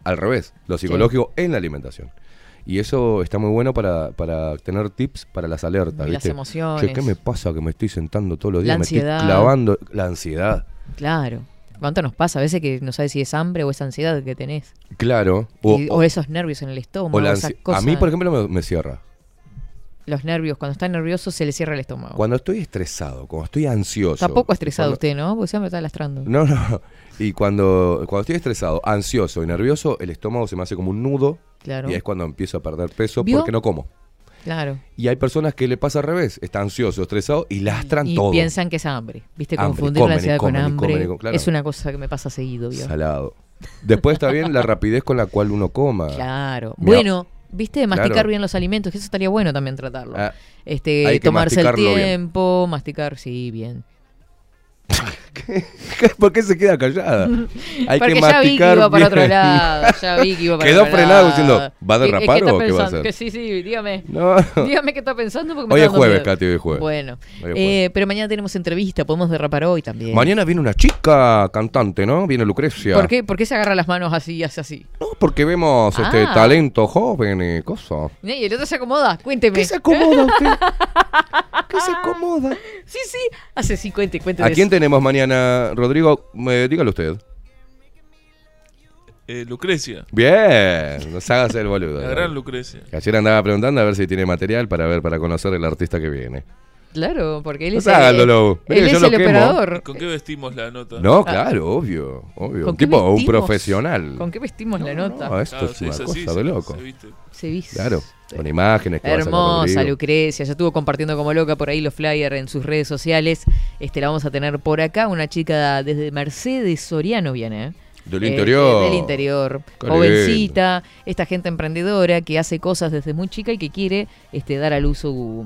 al revés, lo psicológico en la alimentación? Y eso está muy bueno para, para tener tips para las alertas. Y las ¿viste? emociones. Che, ¿qué me pasa que me estoy sentando todos los La días? Me estoy clavando la ansiedad. Claro. ¿Cuánto nos pasa? A veces que no sabes si es hambre o es ansiedad que tenés. Claro. Y- O, esos nervios en el estómago. o esa cosa. A mí, por ejemplo, me, me cierra. Los nervios, cuando está nervioso se le cierra el estómago. Cuando estoy estresado, cuando estoy ansioso. Tampoco estresado cuando- usted, ¿no? Porque siempre está lastrando. No, no. Y cuando, cuando estoy estresado, ansioso y nervioso, el estómago se me hace como un nudo. Claro. Y es cuando empiezo a perder peso ¿Vio? porque no como. Claro. Y hay personas que le pasa al revés. Está ansioso, estresado y lastran Y todo. piensan que es hambre. ¿Viste? Hambre, Confundir comen la y ansiedad con comen y hambre comen y comen, claro. es una cosa que me pasa seguido. Salado. Después está bien la rapidez con la cual uno coma. Claro. Bueno, viste, masticar Claro. bien los alimentos, que eso estaría bueno también tratarlo. Ah, este, tomarse el bien. tiempo, masticar, sí, bien. <laughs> ¿Por qué se queda callada? <laughs> Hay Porque que ya vi que iba para otro lado, ya vi que iba para Quedó otro frenado lado. diciendo, ¿va a ¿Qué- derrapar o qué va a hacer? Que sí, sí, dígame. No. <laughs> Dígame qué está pensando porque me Hoy está es jueves. Katy, hoy es jueves. Bueno, Hoy es eh, pero mañana tenemos entrevista, podemos derrapar hoy también. Mañana viene una chica cantante, ¿no? Viene Lucrecia. ¿Por qué, ¿Por qué se agarra las manos así y hace así? No, porque vemos este Ah. talento joven y cosas. Y el otro se acomoda, cuénteme. ¿Qué se acomoda usted? ¿Qué se acomoda? Sí, sí, hace sí, cuente, cuente. ¿A quién eso. Tenemos mañana, Rodrigo? Eh, dígalo usted. Eh, Lucrecia. Bien, no se hagas el boludo. La gran Lucrecia. Que Ayer andaba preguntando a ver si tiene material para ver, para conocer el artista que viene. Claro, porque él No es el el, Lolo. Mire él que yo es lo el quemo. operador. ¿Con qué vestimos la nota? No, Ah. claro, obvio, obvio. ¿Con Un qué tipo, un vestimos? profesional. ¿Con qué vestimos la nota? No, esto Claro, es sí, una es cosa así, de se- loco. se viste. Se viste. Claro, con imágenes que Hermosa. Lucrecia, ya estuvo compartiendo como loca por ahí los flyers en sus redes sociales. Este la vamos a tener por acá, una chica desde Mercedes Soriano viene, ¿eh? Del Eh, interior. eh, del interior. Qué Jovencita, esta gente emprendedora que hace cosas desde muy chica y que quiere este dar a luz su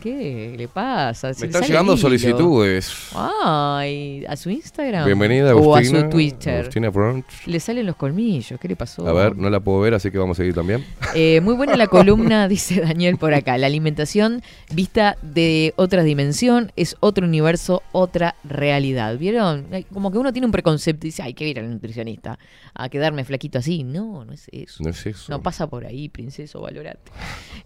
¿Qué le pasa? Se Me están llegando solicitudes. Ay, a su Instagram. Bienvenida, O a Agustina. su Twitter. Agustina Brunch. Le salen los colmillos, ¿qué le pasó? A ver, no la puedo ver, así que vamos a seguir también. Eh, muy buena la <laughs> columna, dice Daniel por acá. La alimentación vista de otra dimensión es otro universo, otra realidad. ¿Vieron? Como que uno tiene un preconcepto y dice, ay, que ir al nutricionista a quedarme flaquito así. No, no es eso. No es eso. No pasa por ahí, princeso, valorate.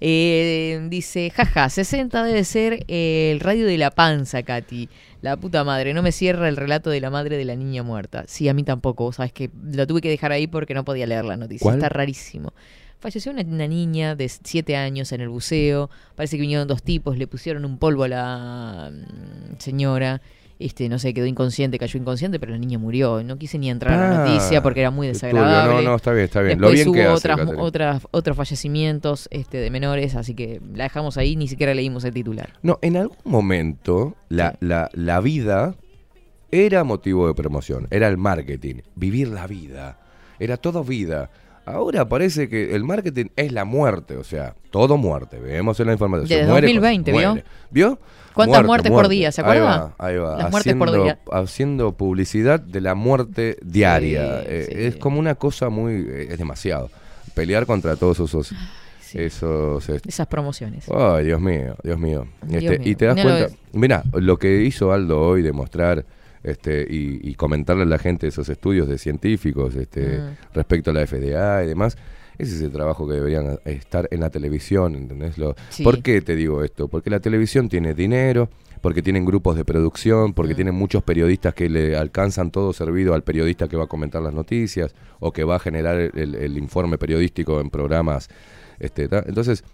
Eh, dice, jaja, 60 debe ser eh, el radio de la panza, Katy. La puta madre, no me cierra el relato de la madre de la niña muerta. Sí, a mí tampoco, sabes que lo tuve que dejar ahí porque no podía leer la noticia. ¿Cuál? Está rarísimo. Falleció una, una niña de 7 años en el buceo. Parece que vinieron dos tipos, le pusieron un polvo a la mm, señora. Este, no sé, quedó inconsciente, cayó inconsciente, pero la niña murió. No quise ni entrar a la Ah, noticia porque era muy desagradable. No, no, está bien, está bien. Lo Después bien que hubo hace, otras, Catherine. otras, otros fallecimientos este, de menores, así que la dejamos ahí, ni siquiera leímos el titular. No, en algún momento la, la, la vida era motivo de promoción, era el marketing, vivir la vida, era todo vida. Ahora parece que el marketing es la muerte, o sea, todo muerte. Vemos en la información. Desde Se muere, 2020, ¿vio? muere. ¿Vio? ¿Cuántas muertes por día, se Ahí acuerda? va, ahí va. Las muertes por haciendo, día. haciendo publicidad de la muerte diaria. Sí, Eh, sí. Es como una cosa muy... eh, es demasiado. Pelear contra todos esos... Esos... este, Esas promociones. Ay, Dios mío, Dios mío. Dios Este, mío. Y te das No cuenta, mira, lo que hizo Aldo hoy de mostrar este, y, y comentarle a la gente esos estudios de científicos este, Mm. respecto a la FDA y demás, ese es el trabajo que deberían estar en la televisión, ¿entendés? Lo, Sí. ¿Por qué te digo esto? Porque la televisión tiene dinero, porque tienen grupos de producción, porque Mm. tienen muchos periodistas que le alcanzan todo servido al periodista que va a comentar las noticias o que va a generar el, el informe periodístico en programas. Este, ta- Entonces,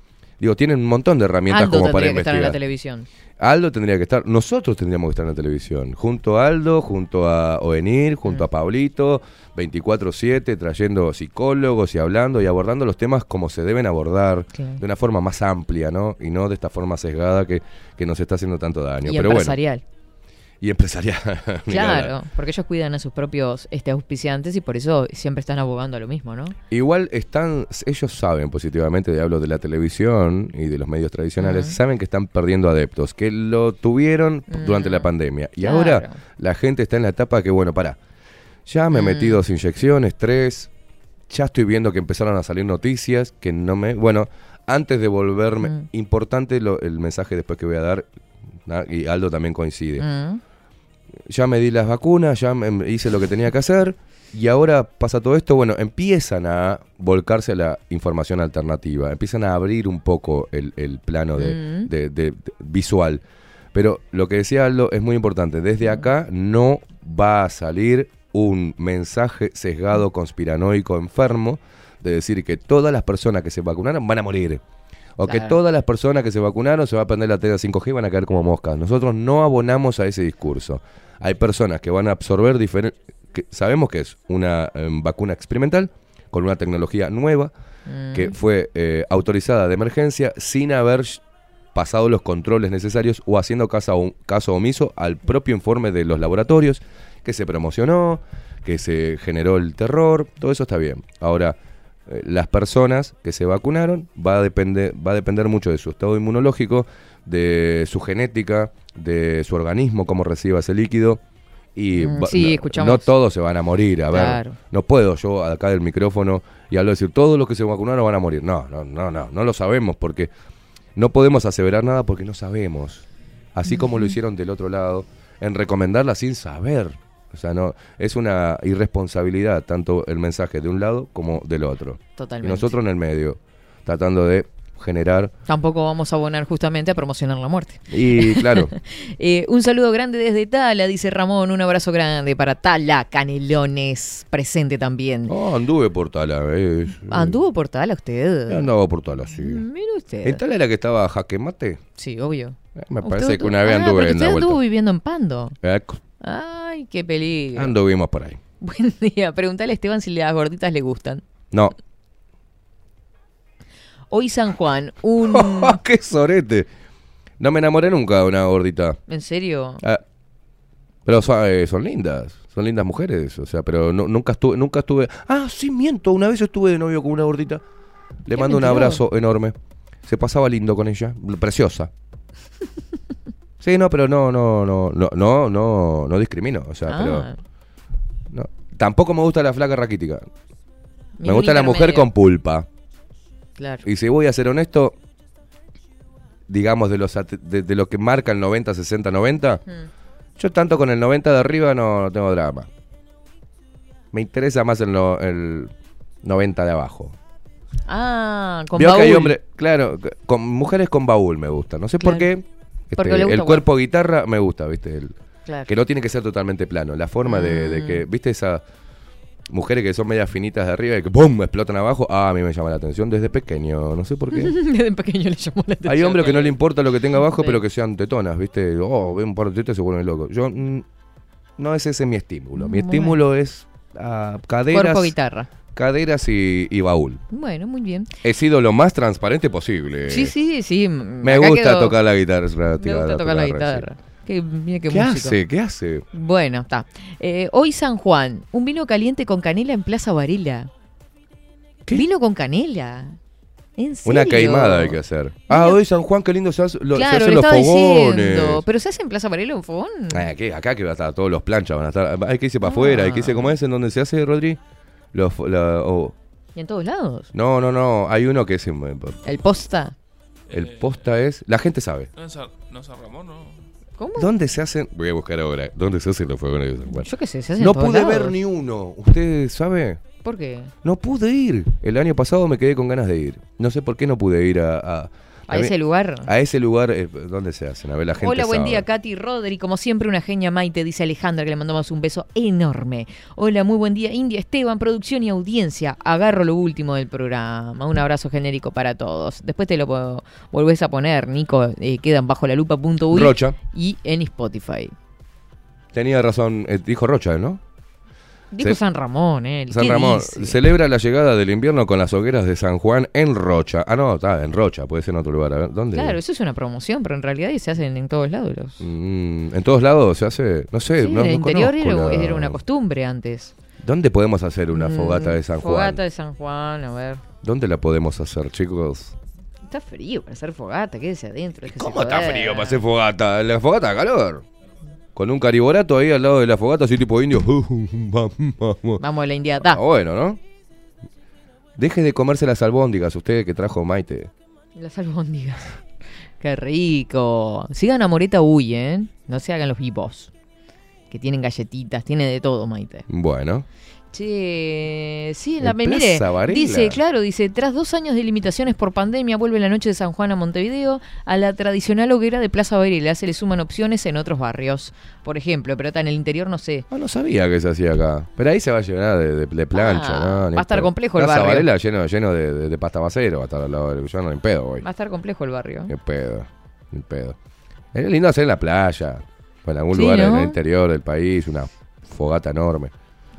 digo, tienen un montón de herramientas Aldo como para tendría que estar en la investigar. televisión. Aldo tendría que estar, nosotros tendríamos que estar en la televisión, junto a Aldo, junto a Ovenir, junto a Pablito, 24/7, trayendo psicólogos y hablando y abordando los temas como se deben abordar, Claro. de una forma más amplia, ¿no? Y no de esta forma sesgada que, que nos está haciendo tanto daño. Y Pero empresarial. bueno, y empresarial. <laughs> Claro, porque ellos cuidan a sus propios este, auspiciantes y por eso siempre están abogando a lo mismo, ¿no? Igual están, ellos saben positivamente, de hablo de la televisión y de los medios tradicionales, saben que están perdiendo adeptos, que lo tuvieron p- durante la pandemia. Y ahora la gente está en la etapa que, bueno, para, ya me metí Mm. dos inyecciones, tres, ya estoy viendo que empezaron a salir noticias, que no me... Bueno, antes de volverme, Mm. importante lo- el mensaje después que voy a dar, y Aldo también coincide Mm. Ya me di las vacunas, ya me- hice lo que tenía que hacer y ahora pasa todo esto, bueno, empiezan a volcarse a la información alternativa, empiezan a abrir un poco el, el plano de, Mm. de- de- de- visual. Pero lo que decía Aldo es muy importante, desde acá no va a salir un mensaje sesgado, conspiranoico, enfermo, de decir que todas las personas que se vacunaron van a morir. O que todas las personas que se vacunaron se va a prender la tela 5G y van a caer como moscas. Nosotros no abonamos a ese discurso. Hay personas que van a absorber diferentes... Sabemos que es una em, vacuna experimental con una tecnología nueva Mm. que fue eh, autorizada de emergencia sin haber pasado los controles necesarios o haciendo caso, caso omiso al propio informe de los laboratorios que se promocionó, que se generó el terror, todo eso está bien. Ahora, las personas que se vacunaron va a, depender, va a depender mucho de su estado inmunológico, de su genética, de su organismo, cómo reciba ese líquido. Y Mm, sí, no, escuchamos. no todos se van a morir. A ver, no puedo yo acá del micrófono y hablo decir todos los que se vacunaron van a morir. No, no, no, no, no lo sabemos porque no podemos aseverar nada porque no sabemos. Así como lo hicieron del otro lado, en recomendarla sin saber. O sea, no es una irresponsabilidad tanto el mensaje de un lado como del otro. Totalmente. Y nosotros en el medio, tratando de generar Tampoco vamos a abonar justamente a promocionar la muerte. y claro, <laughs> Eh, un saludo grande desde Tala, dice Ramón. Un abrazo grande para Tala Canelones, presente también. oh, anduve por Tala. eh, ¿Anduvo por Tala usted? Andaba por Tala, sí. Mire usted. ¿En Tala era que estaba Jaque Mate? Sí, obvio. Eh, me parece que una vez Ah, anduve en usted vuelta. anduvo viviendo en Pando. Eh, Ay, qué peligro. anduvimos por ahí. <laughs> Buen día. Preguntale a Esteban si las gorditas le gustan. No. Hoy San Juan, un... <laughs> ¡Qué sorete! No me enamoré nunca de una gordita. ¿En serio? Ah, pero son, eh, son lindas, son lindas mujeres, o sea, pero no- nunca estuve, nunca estuve. Ah, sí miento, una vez estuve de novio con una gordita. Le mando un abrazo enorme. Se pasaba lindo con ella, preciosa. <laughs> Sí, no, pero no, no, no, no, no, no, no discrimino, o sea, Ah. pero no. Tampoco me gusta la flaca raquítica. Me gusta la mujer con pulpa. Claro. Y si voy a ser honesto, digamos de los de, de lo que marca el 90, 60, 90, Mm. yo tanto con el 90 de arriba no, no tengo drama. Me interesa más el, no- el 90 de abajo. Ah, con Veo que baúl. hay hombres, claro, con mujeres con baúl me gusta. No sé por qué. Este, Porque le gusta el cuerpo guitarra me gusta, ¿viste? El- Claro. Que no tiene que ser totalmente plano. La forma de, de Mm. que, ¿viste? Esas mujeres que son medias finitas de arriba y que ¡pum! explotan abajo. Ah, a mí me llama la atención desde pequeño. No sé por qué. <laughs> Desde pequeño le llamó la atención. Hay hombres que no le importa lo que tenga abajo, Sí. pero que sean tetonas, ¿viste? Oh, ven un par de tetas y se vuelven locos. Yo, mm, no es ese mi estímulo. Mi estímulo es ah, caderas, Cuerpo guitarra. Caderas y, y baúl. Bueno, muy bien. He sido lo más transparente posible. Sí, sí, sí. Me acá gusta quedó- tocar la guitarra. Me gusta tocar la sí. guitarra. Qué, mira qué, ¿Qué, hace? ¿Qué hace? Bueno, está. Eh, hoy San Juan, un vino caliente con canela en Plaza Varela. Vino con canela. ¿En serio? Una queimada hay que hacer. Ah, hoy San Juan, qué lindo se, hace- lo- se Claro, hacen los fogones. diciendo. ¿Pero se hace en Plaza Varela un fogón? Ah, aquí, acá que va a estar todos los planchas, van a estar. Hay que irse para afuera, hay que irse, ¿cómo es? ¿En donde se hace, Rodri? Los, fo- la- oh. ¿Y en todos lados? No, no, no, hay uno que es. en- ¿El posta? El posta es. La gente sabe. ¿No San, no en San Ramón, no? ¿Cómo? ¿Dónde se hacen? Voy a buscar ahora. ¿Dónde se hacen los fogones de San Juan? Yo qué sé, se hacen No pude lados. ver ni uno. ¿Usted sabe? ¿Por qué? No pude ir. El año pasado me quedé con ganas de ir. No sé por qué no pude ir a. A, ¿A ese lugar? A ese lugar, eh, ¿dónde se hacen? A ver, la gente Hola, buen día, Katy Rodri. Como siempre, una genia Maite, dice Alejandra, que le mandamos un beso enorme. Hola, muy buen día, India, Esteban, producción y audiencia. Agarro lo último del programa. Un abrazo genérico para todos. Después te lo volvés a poner, Nico. eh, quedan bajo la lupa.uy Rocha. y en Spotify. Tenía razón, eh, dijo Rocha, ¿no? Dijo Se- San Ramón, ¿eh? San ¿Qué Ramón dice? celebra la llegada del invierno con las hogueras de San Juan en Rocha. Ah, no, está en Rocha, puede ser en otro lugar. A ver, ¿dónde? Claro, eso es una promoción, pero en realidad se hacen en todos lados. los- Mm, en todos lados se hace, no sé, Sí, no, en el no interior era, la- era una costumbre antes. ¿Dónde podemos hacer una Mm, fogata de San Juan? Fogata de San Juan, a ver. ¿Dónde la podemos hacer, chicos? Está frío para hacer fogata, quédese adentro. ¿Cómo está frío para hacer fogata? La fogata da calor. Con un cariborato ahí al lado de la fogata, así tipo indio. Vamos a la India. Da. Ah, bueno, ¿no? Deje de comerse las albóndigas, usted que trajo Maite. Las albóndigas. Qué rico. Sigan a Moreta Uy, ¿eh? No se hagan los vivos. Que tienen galletitas, tiene de todo, Maite. Bueno. Che, sí, En la Varela. dice, claro, dice, tras dos años de limitaciones por pandemia, vuelve la noche de San Juan a Montevideo a la tradicional hoguera de Plaza Varela. Se le suman opciones en otros barrios, por ejemplo, pero está en el interior, no sé. Ah, no sabía que se hacía acá. Pero ahí se va a llenar de, de- de plancha, Ah, ¿no? Va a estar complejo el Plaza barrio. Varela lleno, lleno de, de- de pasta basero, va a estar al lado del... Yo no, ni pedo, güey. Va a estar complejo el barrio. Ni pedo, ni pedo. Es lindo hacer en la playa, o en algún Sí, lugar en ¿no? el interior del país, una fogata enorme.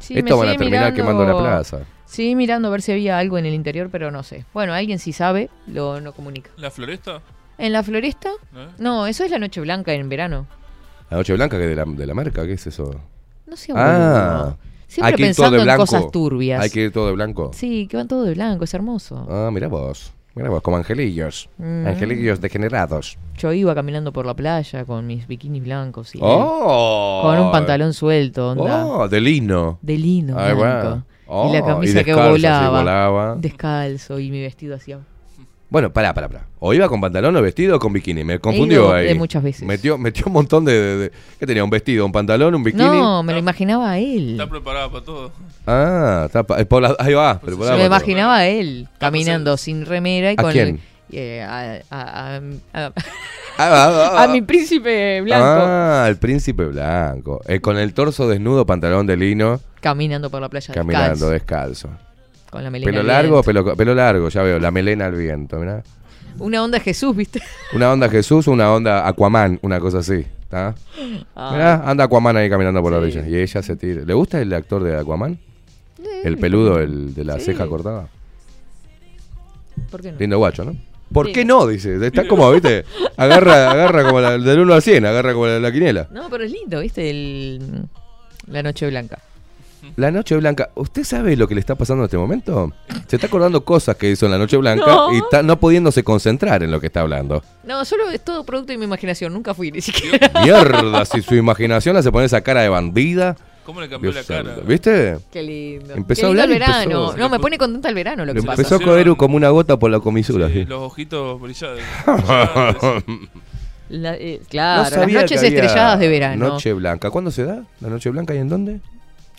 Sí, Esto van a terminar mirando- quemando la plaza. Sí, mirando a ver si había algo en el interior, pero no sé. Bueno, alguien si sabe, lo no comunica. ¿La floresta? ¿En la floresta? ¿Eh? No, eso es la noche blanca en verano. La Noche Blanca, que de la, de la marca, ¿qué es eso? No sea Ah, boludo. Siempre hay que ir todo pensando en cosas turbias. Hay que ir todo de blanco. Sí, que van todo de blanco, es hermoso. Ah, mira vos. Mira vos, como angelillos. Mm. Angelillos degenerados. Yo iba caminando por la playa con mis bikinis blancos y ¡Oh! con un pantalón suelto, onda. Oh, de lino. De lino blanco. Oh, y la camisa y que descalzo, volaba, volaba. Descalzo y mi vestido hacía. Bueno, pará, pará, pará. O iba con pantalón o vestido o con bikini. Me confundió ido ahí. de muchas veces. Metió, metió un montón de, de- de- ¿Qué tenía? ¿Un vestido, un pantalón, un bikini? No, me lo imaginaba a él. Está preparado para todo. Ah, está pa- por la- ahí va. preparado Me para todo. imaginaba a él caminando sin remera y ¿A con quién? eh, a, a- a- a- Ah, ah, <laughs> ah, a mi príncipe blanco Ah, el príncipe blanco. Eh, con el torso desnudo, pantalón de lino, caminando por la playa caminando descalzo, descalzo. Con la melena Pelo al largo, pelo, pelo largo, ya veo, la melena al viento, mirá. Una onda Jesús, ¿viste? Una onda Jesús, una onda Aquaman, una cosa así. Ah. Mirá, anda Aquaman ahí caminando por la orilla. Y ella se tira. ¿Le gusta el actor de Aquaman? El peludo, el de la Sí. ceja cortada. ¿Por qué no? Lindo guacho, ¿no? ¿Por Sí. qué no? Dice. Está como, ¿viste? <laughs> Agarra, agarra como la, del 1 al 100, agarra como la, la quiniela. No, pero es lindo, ¿viste? El, la noche blanca. <laughs> La Noche Blanca, ¿usted sabe lo que le está pasando en este momento? Se está acordando cosas que hizo en la Noche Blanca No. y está no pudiéndose concentrar en lo que está hablando. No, solo es todo producto de mi imaginación. Nunca fui ni siquiera. Mierda, si su imaginación hace poner esa cara de bandida. ¿Cómo le cambió Dios la cara? ¿Viste? Qué lindo. Empezó Qué a lindo hablar y el verano. empezó- No, me pone contenta el verano lo Le que pasa. empezó a correr como una gota por la comisura. Sí, sí. los ojitos brillados. <laughs> La- eh, claro, No las noches había estrelladas de verano. Noche Blanca. ¿Cuándo se da? ¿La Noche Blanca y en dónde?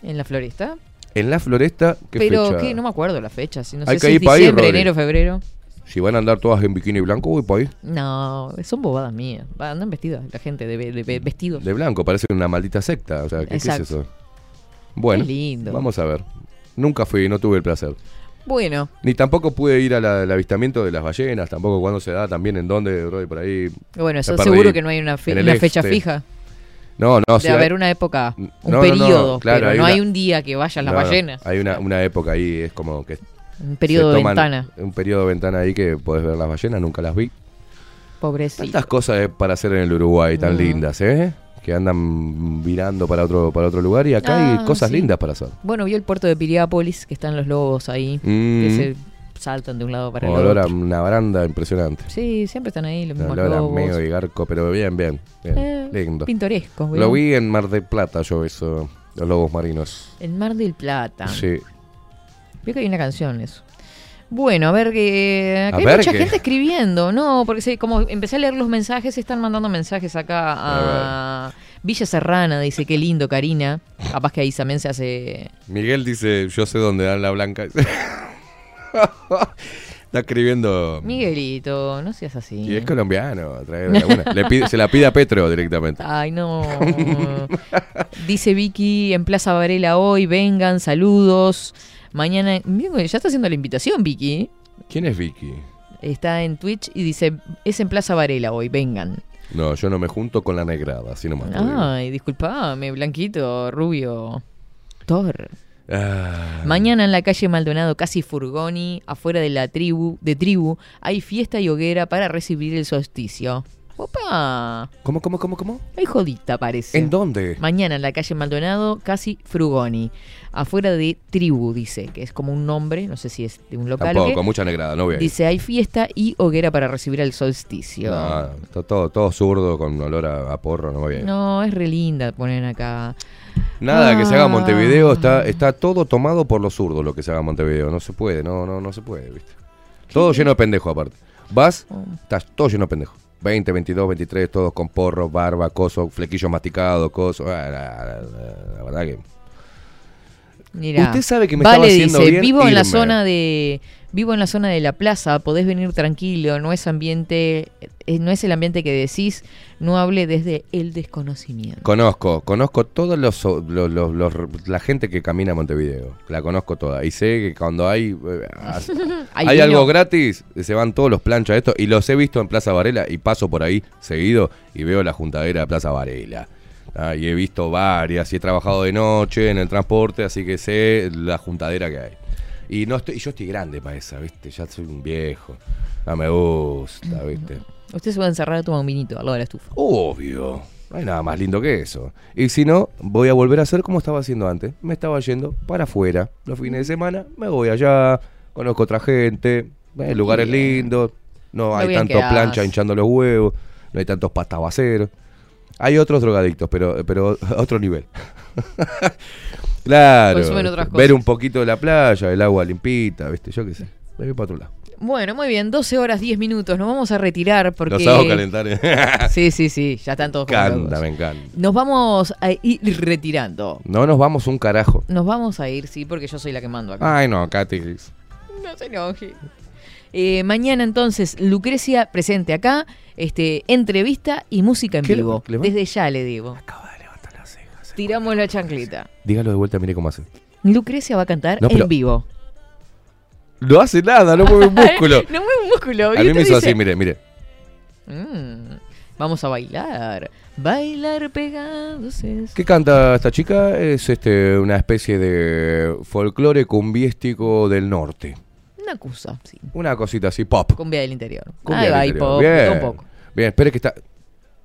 En la floresta. En la floresta. ¿Qué Pero fecha? que no me acuerdo la fecha. Si no Hay sé que si ir es pa' ahí, diciembre, Rodri. enero, febrero. Si van a andar todas en bikini blanco, voy para ahí. No, son bobadas mías. Va, Andan vestidas la gente de, de- de vestidos. De blanco, parece una maldita secta. O sea, ¿qué, qué es Exacto. eso? Bueno, Qué lindo. vamos a ver. Nunca fui, no tuve el placer. Bueno, Ni tampoco pude ir al al avistamiento de las ballenas, tampoco cuándo se da, también en dónde, y por ahí. bueno, eso perdí. seguro que no hay una, fe- En el una fecha este. fija. No, no, de sí, haber hay- una época, un No, no, no, periodo, claro, pero hay no una- hay un día que vayan las ballenas. Hay una, una época ahí, es como que. Un periodo de ventana. Un periodo de ventana ahí que podés ver las ballenas, nunca las vi. Pobrecito. Tantas cosas eh, para hacer en el Uruguay tan lindas, ¿eh? Que andan virando para otro, para otro lugar y acá Ah, hay cosas sí. lindas para hacer. Bueno, vio el puerto de Piriápolis, que están los lobos ahí, Mm. que se saltan de un lado para el Olor a otro. una baranda impresionante. Sí, siempre están ahí los mismos Olor a meo y garco, pero bien, bien. bien, Eh, lindo. pintorescos, Lo vi en Mar del Plata yo eso, los lobos marinos. En Mar del Plata. Sí. Veo que hay una canción eso. Bueno, a ver que acá A hay ver mucha gente escribiendo, no, porque se- como empecé a leer los mensajes, están mandando mensajes acá a, Villa Serrana, dice qué lindo, Karina. Capaz que ahí también se hace. Miguel dice, yo sé dónde dan la blanca. <laughs> <laughs> Está escribiendo... Miguelito, no seas así. Y es colombiano. trae la buena. Le pide- se la pide a Petro directamente. Ay, no. <laughs> Dice Vicky en Plaza Varela hoy, vengan, saludos. Mañana, Mira, ya está haciendo la invitación, Vicky. ¿Quién es Vicky? Está en Twitch y dice, es en Plaza Varela hoy, vengan. No, yo no me junto con la negrada, así nomás. Ay, disculpame, blanquito, rubio. Thor. Ah, Mañana en la calle Maldonado, casi Furgoni, afuera de la tribu, de tribu, hay fiesta y hoguera para recibir el solsticio. ¡Opa! ¿Cómo, cómo, cómo, cómo? Hay jodita, parece. ¿En dónde? Mañana en la calle Maldonado, casi Frugoni. Afuera de Tribu, dice, que es como un nombre, no sé si es de un local. Tampoco, qué. mucha negrada, no voy a ir. Dice, hay fiesta y hoguera para recibir el solsticio. No, todo, todo zurdo con olor a, a porro, no voy a ir. No, es re linda poner acá. Nada que se haga Montevideo, Ah. está, está todo tomado por los zurdos lo que se haga Montevideo. No se puede, no, no, no se puede, ¿viste? Todo lleno de pendejos aparte. Vas, Oh. estás todo lleno de pendejos. 20, 22, 23, todos con porro, barba, coso, flequillos masticados, coso. Ah, La, la- la- la verdad que... Mirá. Usted sabe que me vale, estaba haciendo dice, bien vivo en la irme". zona de vivo en la zona de la plaza, podés venir tranquilo, no es ambiente eh, no es el ambiente que decís, no hable desde el desconocimiento. Conozco, conozco todos los, los- los- los- la gente que camina a Montevideo. La conozco toda. Y sé que cuando hay eh, <laughs> Hay algo gratis, se van todos los planchas estos. Y los he visto en Plaza Varela y paso por ahí seguido y veo la juntadera de Plaza Varela. Ah, y he visto varias y he trabajado de noche en el transporte, así que sé la juntadera que hay. Y no estoy, y yo estoy grande para esa, ¿viste? Ya soy un viejo. No me gusta, ¿viste? Usted se va a encerrar a tomar un vinito al lado de la estufa. Obvio. No hay nada más lindo que eso. Y si no, voy a volver a hacer como estaba haciendo antes. Me estaba yendo para afuera. Los fines de semana me voy allá, conozco otra gente, eh, lugares lindos. No Lo hay tanto plancha hinchando los huevos, no hay tantos patabaceros. Hay otros drogadictos, pero, pero <laughs> otro nivel. <laughs> claro. Consumen otras Ver un poquito de la playa, el agua limpita, ¿viste? Yo qué sé. Me voy para otro lado. Bueno, muy bien, 12 horas 10 minutos. Nos vamos a retirar porque. Los hago calentar. ¿eh? <laughs> Sí, sí, sí, ya están todos Me como encanta, locos. me encanta. Nos vamos a ir retirando. No nos vamos un carajo. Nos vamos a ir, sí, porque yo soy la que mando acá. Ay, no, Katy. No se enoje. Eh, mañana entonces, Lucrecia presente acá, este, entrevista y música en ¿Qué le- vivo. le Desde ya le digo. Acaba de levantar las cejas. Tiramos la chancleta. Dígalo de vuelta, mire cómo hace. Lucrecia va a cantar No, en vivo. No hace nada, no mueve un <laughs> músculo. no mueve un músculo. A mí me hizo Dice, así, mire, mire. "Mm, vamos a bailar. Bailar pegados. ¿Qué canta esta chica? Es este una especie de folclore cumbiístico del norte. Una cosa, sí. Una cosita así, pop. Cumbia del interior. Cumbia Ahí del va, y interior. pop, Bien. todo un poco. Bien, espere que está.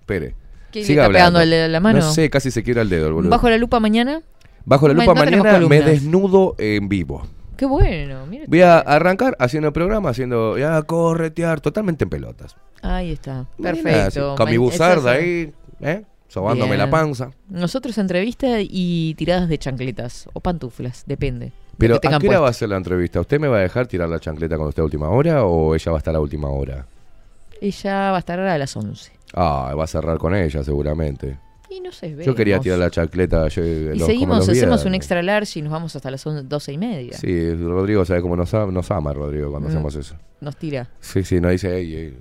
Espere. ¿Qué, le Siga está hablando. pegando el dedo en la mano? No sé, casi se quiebra el dedo, el boludo. Bajo la lupa mañana. Bajo la Ma- lupa no tenemos mañana me columnas. desnudo en vivo. Qué bueno, mira. Voy a arrancar haciendo el programa, haciendo ya corretear totalmente en pelotas. Ahí está. Perfecto. Con mi Ma- buzarda esas- ahí, ¿eh? Sobándome Bien. la panza. Nosotros entrevista y tiradas de chancletas o pantuflas, depende. Pero ¿a qué hora va a ser la entrevista? ¿Usted me va a dejar tirar la chancleta cuando esté a última hora o ella va a estar a última hora? Ella va a estar a las 11. Ah, va a cerrar con ella seguramente. Y no sé, Yo quería tirar la chancleta yo, Y los- como seguimos, los hacemos un extra large y nos vamos hasta las 11, 12 y media. Sí, Rodrigo sabe cómo nos, ama- nos ama, Rodrigo, cuando Mm. hacemos eso. Nos tira. Sí, sí, nos dice, ey, ey.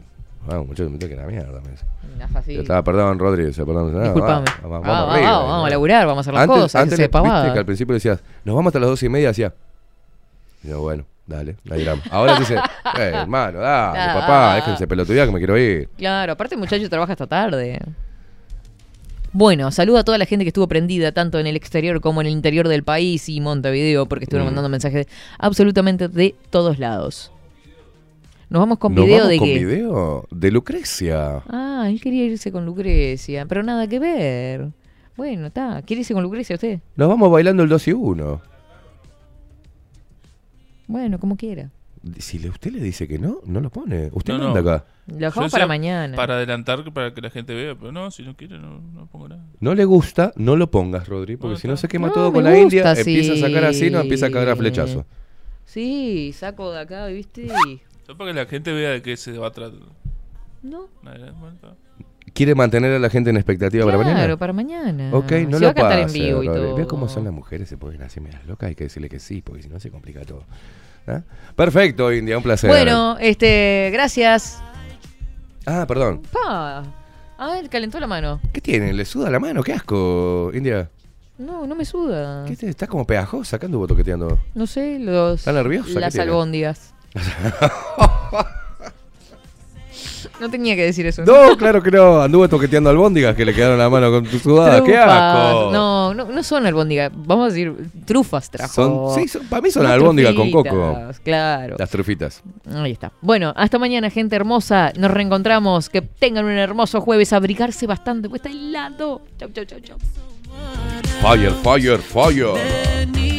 Vamos, muchachos, me que la mierda. Me. Yo estaba, perdón, Rodrigo, se- perdón. no, Disculpame. va, vamos, Ah, vamos va, arriba, va, vamos a laburar, vamos a hacer las antes, cosas, Antes que se viste que al principio decías, nos vamos hasta las dos y media, decía. Y yo, bueno, dale, ahí iramos. Ahora dice, <laughs> eh, hermano, dale, Ah. papá, déjense pelotudear que me quiero ir. Claro, aparte el muchacho trabaja hasta tarde. Bueno, saludo a toda la gente que estuvo prendida, tanto en el exterior como en el interior del país y Montevideo, porque estuvieron Mm. mandando mensajes absolutamente de todos lados. Nos vamos con ¿Nos video vamos de con qué? video de Lucrecia. Ah, él quería irse con Lucrecia, pero nada que ver. Bueno, está. ¿Quiere irse con Lucrecia usted? Nos vamos bailando el 2 y 1. Bueno, como quiera. Si le- usted le dice que no, no lo pone. Usted No, manda no. acá. Lo dejamos para mañana. Para adelantar, para que la gente vea, pero no, si no quiere, no, no pongo nada. No le gusta, no lo pongas, Rodri, porque si no se quema No, todo con la gusta, India, sí. empieza a sacar así, no empieza a cagar a flechazo. Sí, saco de acá, ¿viste? No para que la gente vea de qué se va a tratar. No. ¿Quiere mantener a la gente en expectativa para mañana? Claro, para mañana. Ok, no Se lo va a cantar en vivo y todo. Ve cómo son las mujeres, se ponen así medias locas, hay que decirle que sí, porque si no se complica todo. ¿Ah? Perfecto, India, un placer. Bueno, este, gracias. Ah, perdón. Pa. Ah, él calentó la mano. ¿Qué tiene? ¿Le suda la mano? ¡Qué asco, India! No, no me suda. ¿Qué te, está como pegajosa, acá anduvo toqueteando. No sé, los. ¿Está nerviosa? ¿Qué Las tiene? albóndigas. No tenía que decir eso. No, claro que no. Anduvo toqueteando albóndigas que le quedaron la mano con tu sudada. ¡Qué asco! No, no, no son albóndigas. Vamos a decir, trufas trajo. Son- sí, son- para mí son Unas albóndigas con coco. Claro. Las trufitas. Ahí está. Bueno, hasta mañana, gente hermosa. Nos reencontramos. Que tengan un hermoso jueves. Abrigarse bastante, pues está helado. Chau, chau, chau, chau. Fire, fire, fire.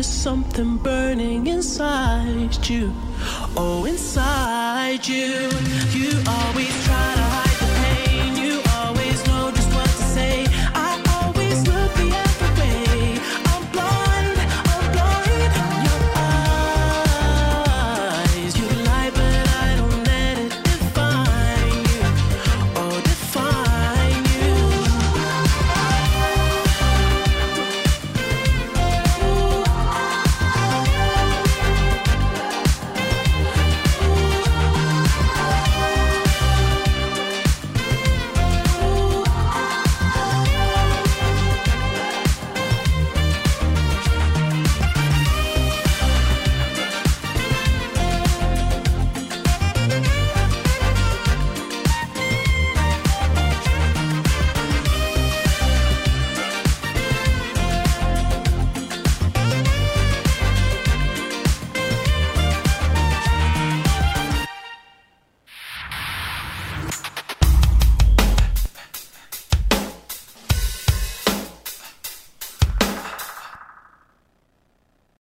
there's something burning inside you. Oh, inside you, you always.